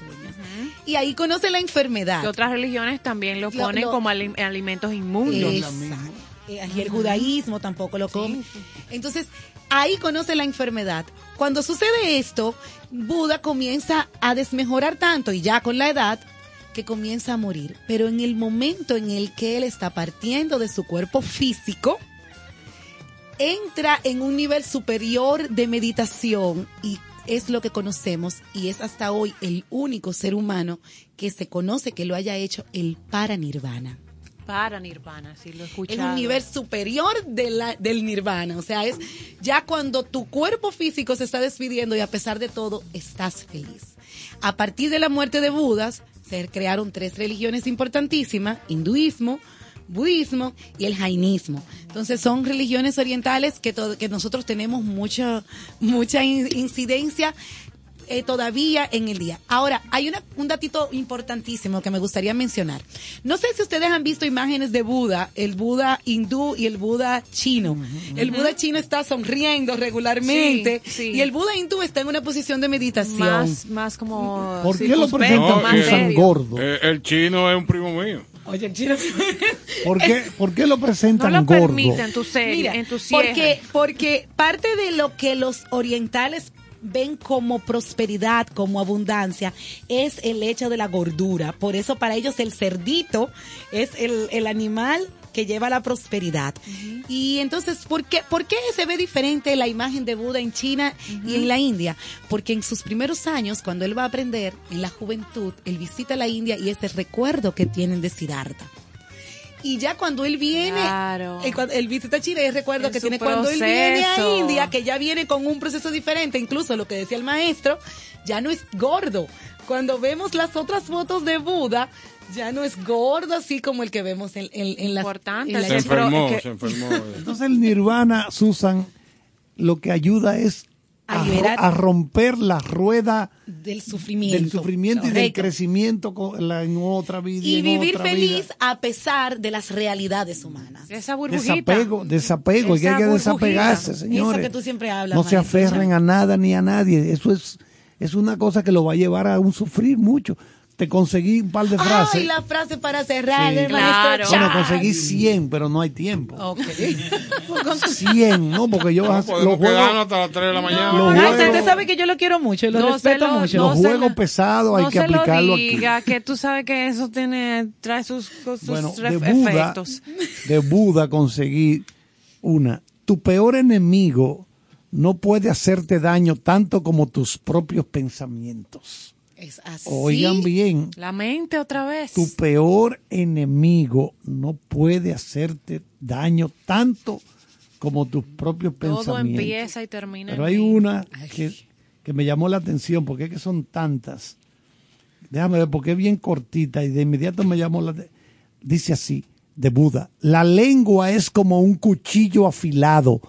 Y ahí conoce la enfermedad. Que otras religiones también lo ponen lo- como ali- alimentos inmundos. Exacto. Eh, Y el judaísmo tampoco lo come. Entonces, ahí conoce la enfermedad. Cuando sucede esto, Buda comienza a desmejorar tanto y ya con la edad que comienza a morir. Pero en el momento en el que él está partiendo de su cuerpo físico, entra en un nivel superior de meditación y es lo que conocemos y es hasta hoy el único ser humano que se conoce que lo haya hecho el paranirvana Para Nirvana, sí lo he es un nivel superior de la- del nirvana. O sea, es ya cuando tu cuerpo físico se está despidiendo y a pesar de todo estás feliz. A partir de la muerte de Budas, se crearon tres religiones importantísimas, hinduismo, budismo y el jainismo. Entonces son religiones orientales que, que nosotros tenemos mucha, mucha in- incidencia eh, todavía en el día. Ahora, hay una, un datito importantísimo que me gustaría mencionar. No sé si ustedes han visto imágenes de Buda, el Buda hindú y el Buda chino. El Buda chino está sonriendo regularmente Sí, sí. y el Buda hindú está en una posición de meditación. Más, más como. ¿Por qué lo presentan serio. gordo? Eh, el chino es un primo mío. Oye, el chino. ¿Por qué, por qué lo No presentan lo gordo? permiten en tu serie, Mira, en tu cierre. porque, porque parte de lo que los orientales ven como prosperidad, como abundancia, es el hecho de la gordura. Por eso para ellos el cerdito es el, el animal que lleva la prosperidad. Y entonces, ¿por qué, ¿por qué se ve diferente la imagen de Buda en China y en la India? Porque en sus primeros años, cuando él va a aprender, en la juventud, él visita la India y es el recuerdo que tienen de Siddhartha. Y ya cuando él viene, Claro. el, cuando él visita Chile, es recuerdo En que tiene cuando él viene a proceso. India, que ya viene con un proceso diferente, incluso lo que decía el maestro, ya no es gordo. Cuando vemos las otras fotos de Buda, ya no es gordo así como el que vemos en, en, en las... Importante, en la- Se enfermó, se enfermó. Entonces el nirvana, Susan, lo que ayuda es A liberar- romper la rueda del sufrimiento. del sufrimiento y del crecimiento con la- en otra vida. Y en vivir otra feliz vida. a pesar de las realidades humanas. Esa burbujita. Desapego, desapego, y que hay Esa que desapegarse, Eso señores. que tú siempre hablas, no se aferren a nada ni a nadie. Eso es, es una cosa que lo va a llevar a un sufrir mucho. Te conseguí un par de frases. Ay, la frase para cerrar, Sí. el Claro. Bueno, conseguí 100, pero no hay tiempo. Ok. 100, ¿no? Porque yo No los juegos, hasta las 3 de la mañana. Ay, juegos- usted sabe que yo lo quiero mucho y lo No respeto lo- mucho. los no juegos pesados hay no que se lo aplicarlo aquí. diga, que tú sabes que eso tiene, trae sus, sus Bueno, de Buda, efectos. de Buda conseguí una. Tu peor enemigo no puede hacerte daño tanto como tus propios pensamientos. Es así. Oigan bien, La mente otra vez. tu peor enemigo no puede hacerte daño tanto como tus propios Todo pensamientos. empieza y termina. Pero en hay mí. una que, que me llamó la atención, porque es que son tantas. Déjame ver, porque es bien cortita y de inmediato me llamó la atención. Dice así, de Buda, la lengua es como un cuchillo afilado,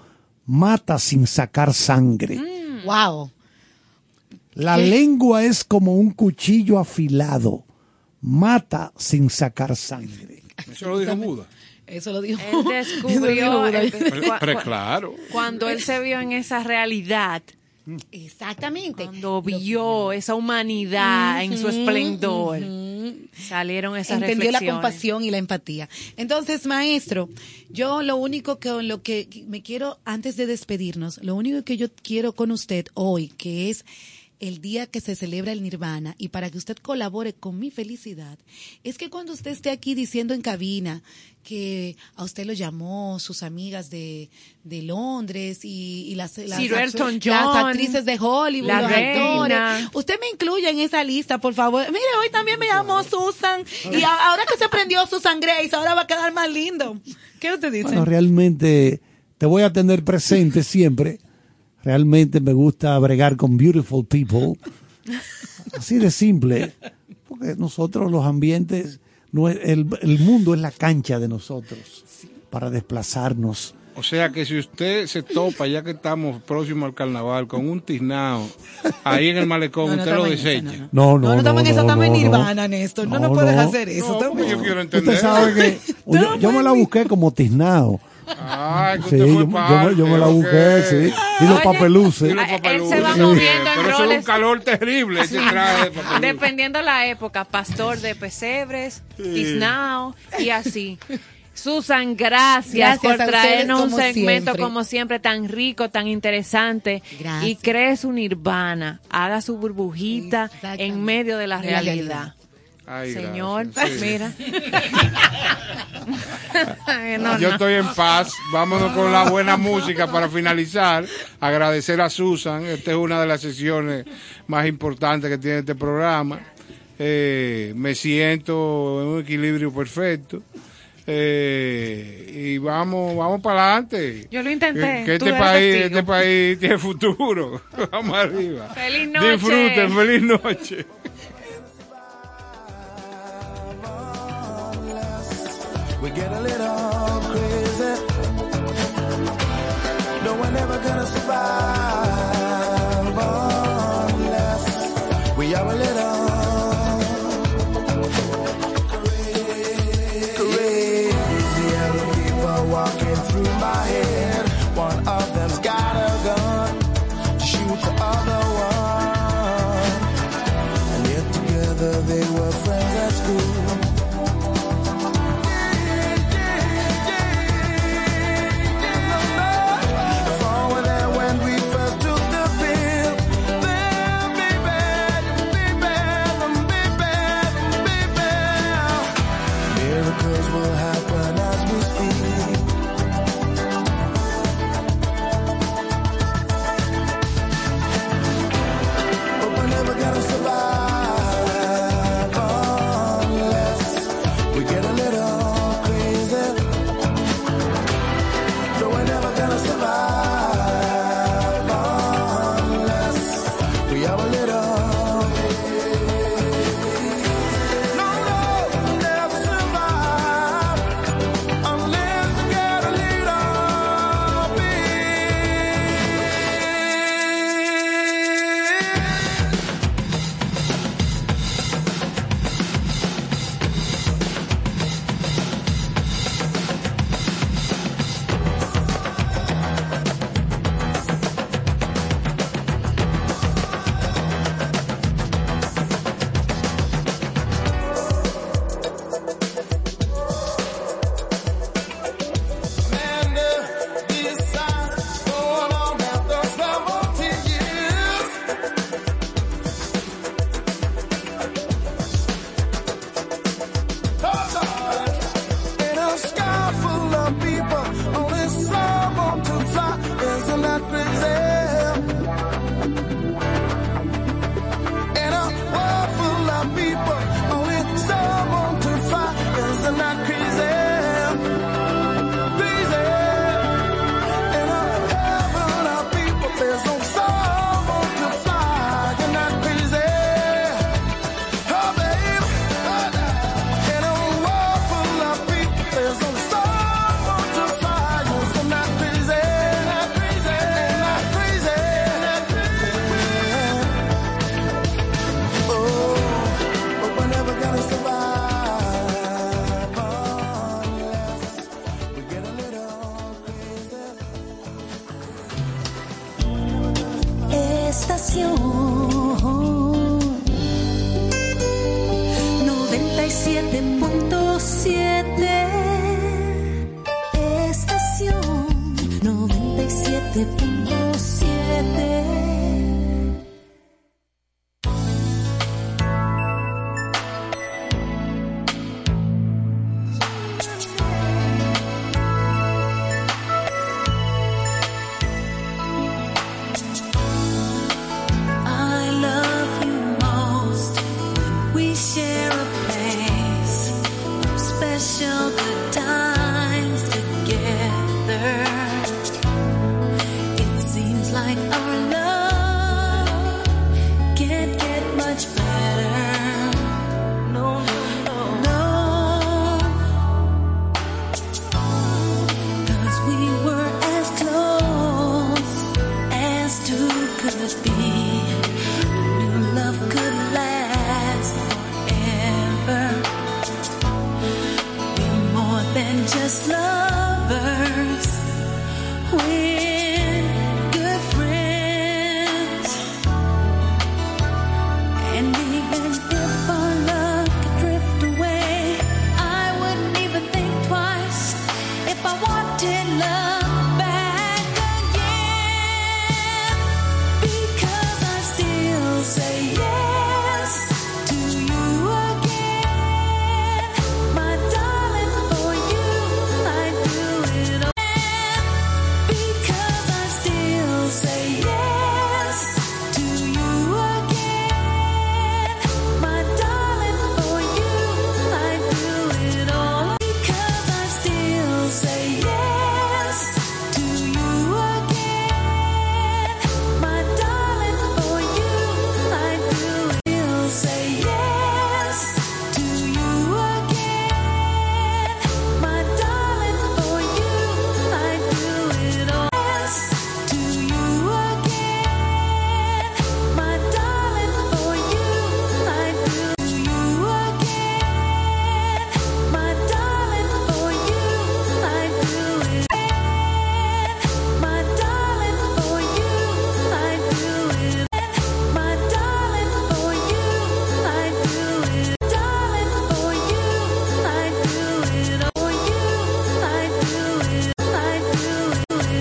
mata sin sacar sangre. Wow. La lengua es como un cuchillo afilado, mata sin sacar sangre. Eso lo dijo Buda. Eso lo dijo. Él Eso lo dijo descubrió Pero, claro. cuando él se vio en esa realidad, Exactamente. cuando vio esa humanidad en su esplendor, salieron esas Entendió la compasión y la empatía. Entonces, maestro, yo lo único que lo que me quiero antes de despedirnos, lo único que yo quiero con usted hoy, que es el día que se celebra el Nirvana y para que usted colabore con mi felicidad, es que cuando usted esté aquí diciendo en cabina que a usted lo llamó sus amigas de, de Londres y, y las, las, Sir Elton las John, actrices de Hollywood, la los reina. actores, usted me incluye en esa lista, por favor. Mire, hoy también me llamó Susan y a- ahora que se prendió Susan Grace, ahora va a quedar más lindo. ¿Qué usted dice? Bueno, realmente te voy a tener presente siempre. Realmente me gusta bregar con beautiful people. Así de simple. Porque nosotros los ambientes, no es- el, el mundo es la cancha de nosotros para desplazarnos. O sea que si usted se topa, ya que estamos próximos al carnaval, con un tiznao ahí en el malecón, No, no usted lo desecha. No, no, No, no no. estamos en eso, estamos en no, no. Nirvana, Néstor. No, no, No, puedes no. hacer eso. Porque yo quiero entender. Usted sabe que yo, yo me la busqué como tiznao. Ay, que Sí, usted yo, fue yo me- parte, yo me la busqué, sí. Y los Oye, papeluces. Y los él se va Sí. moviendo en Pero eso es un calor terrible, ese traje de. Dependiendo la época, pastor de pesebres, tiznao y así. Susan, gracias, Gracias por traernos un segmento siempre. como siempre tan rico, tan interesante. Gracias. Y cree su nirvana, haga su burbujita en medio de la De la realidad. Ay, Señor, gracias, sí. mira. Ay, no, Yo no. estoy en paz. Vámonos con la buena música para finalizar. Agradecer a Susan. Esta es una de las sesiones más importantes que tiene este programa. Eh, me siento en un equilibrio perfecto. Eh, y vamos, vamos para adelante. Yo lo intenté. Que, que este país, este país tiene futuro. vamos arriba. Feliz noche. Disfruten, feliz noche. We get a little crazy.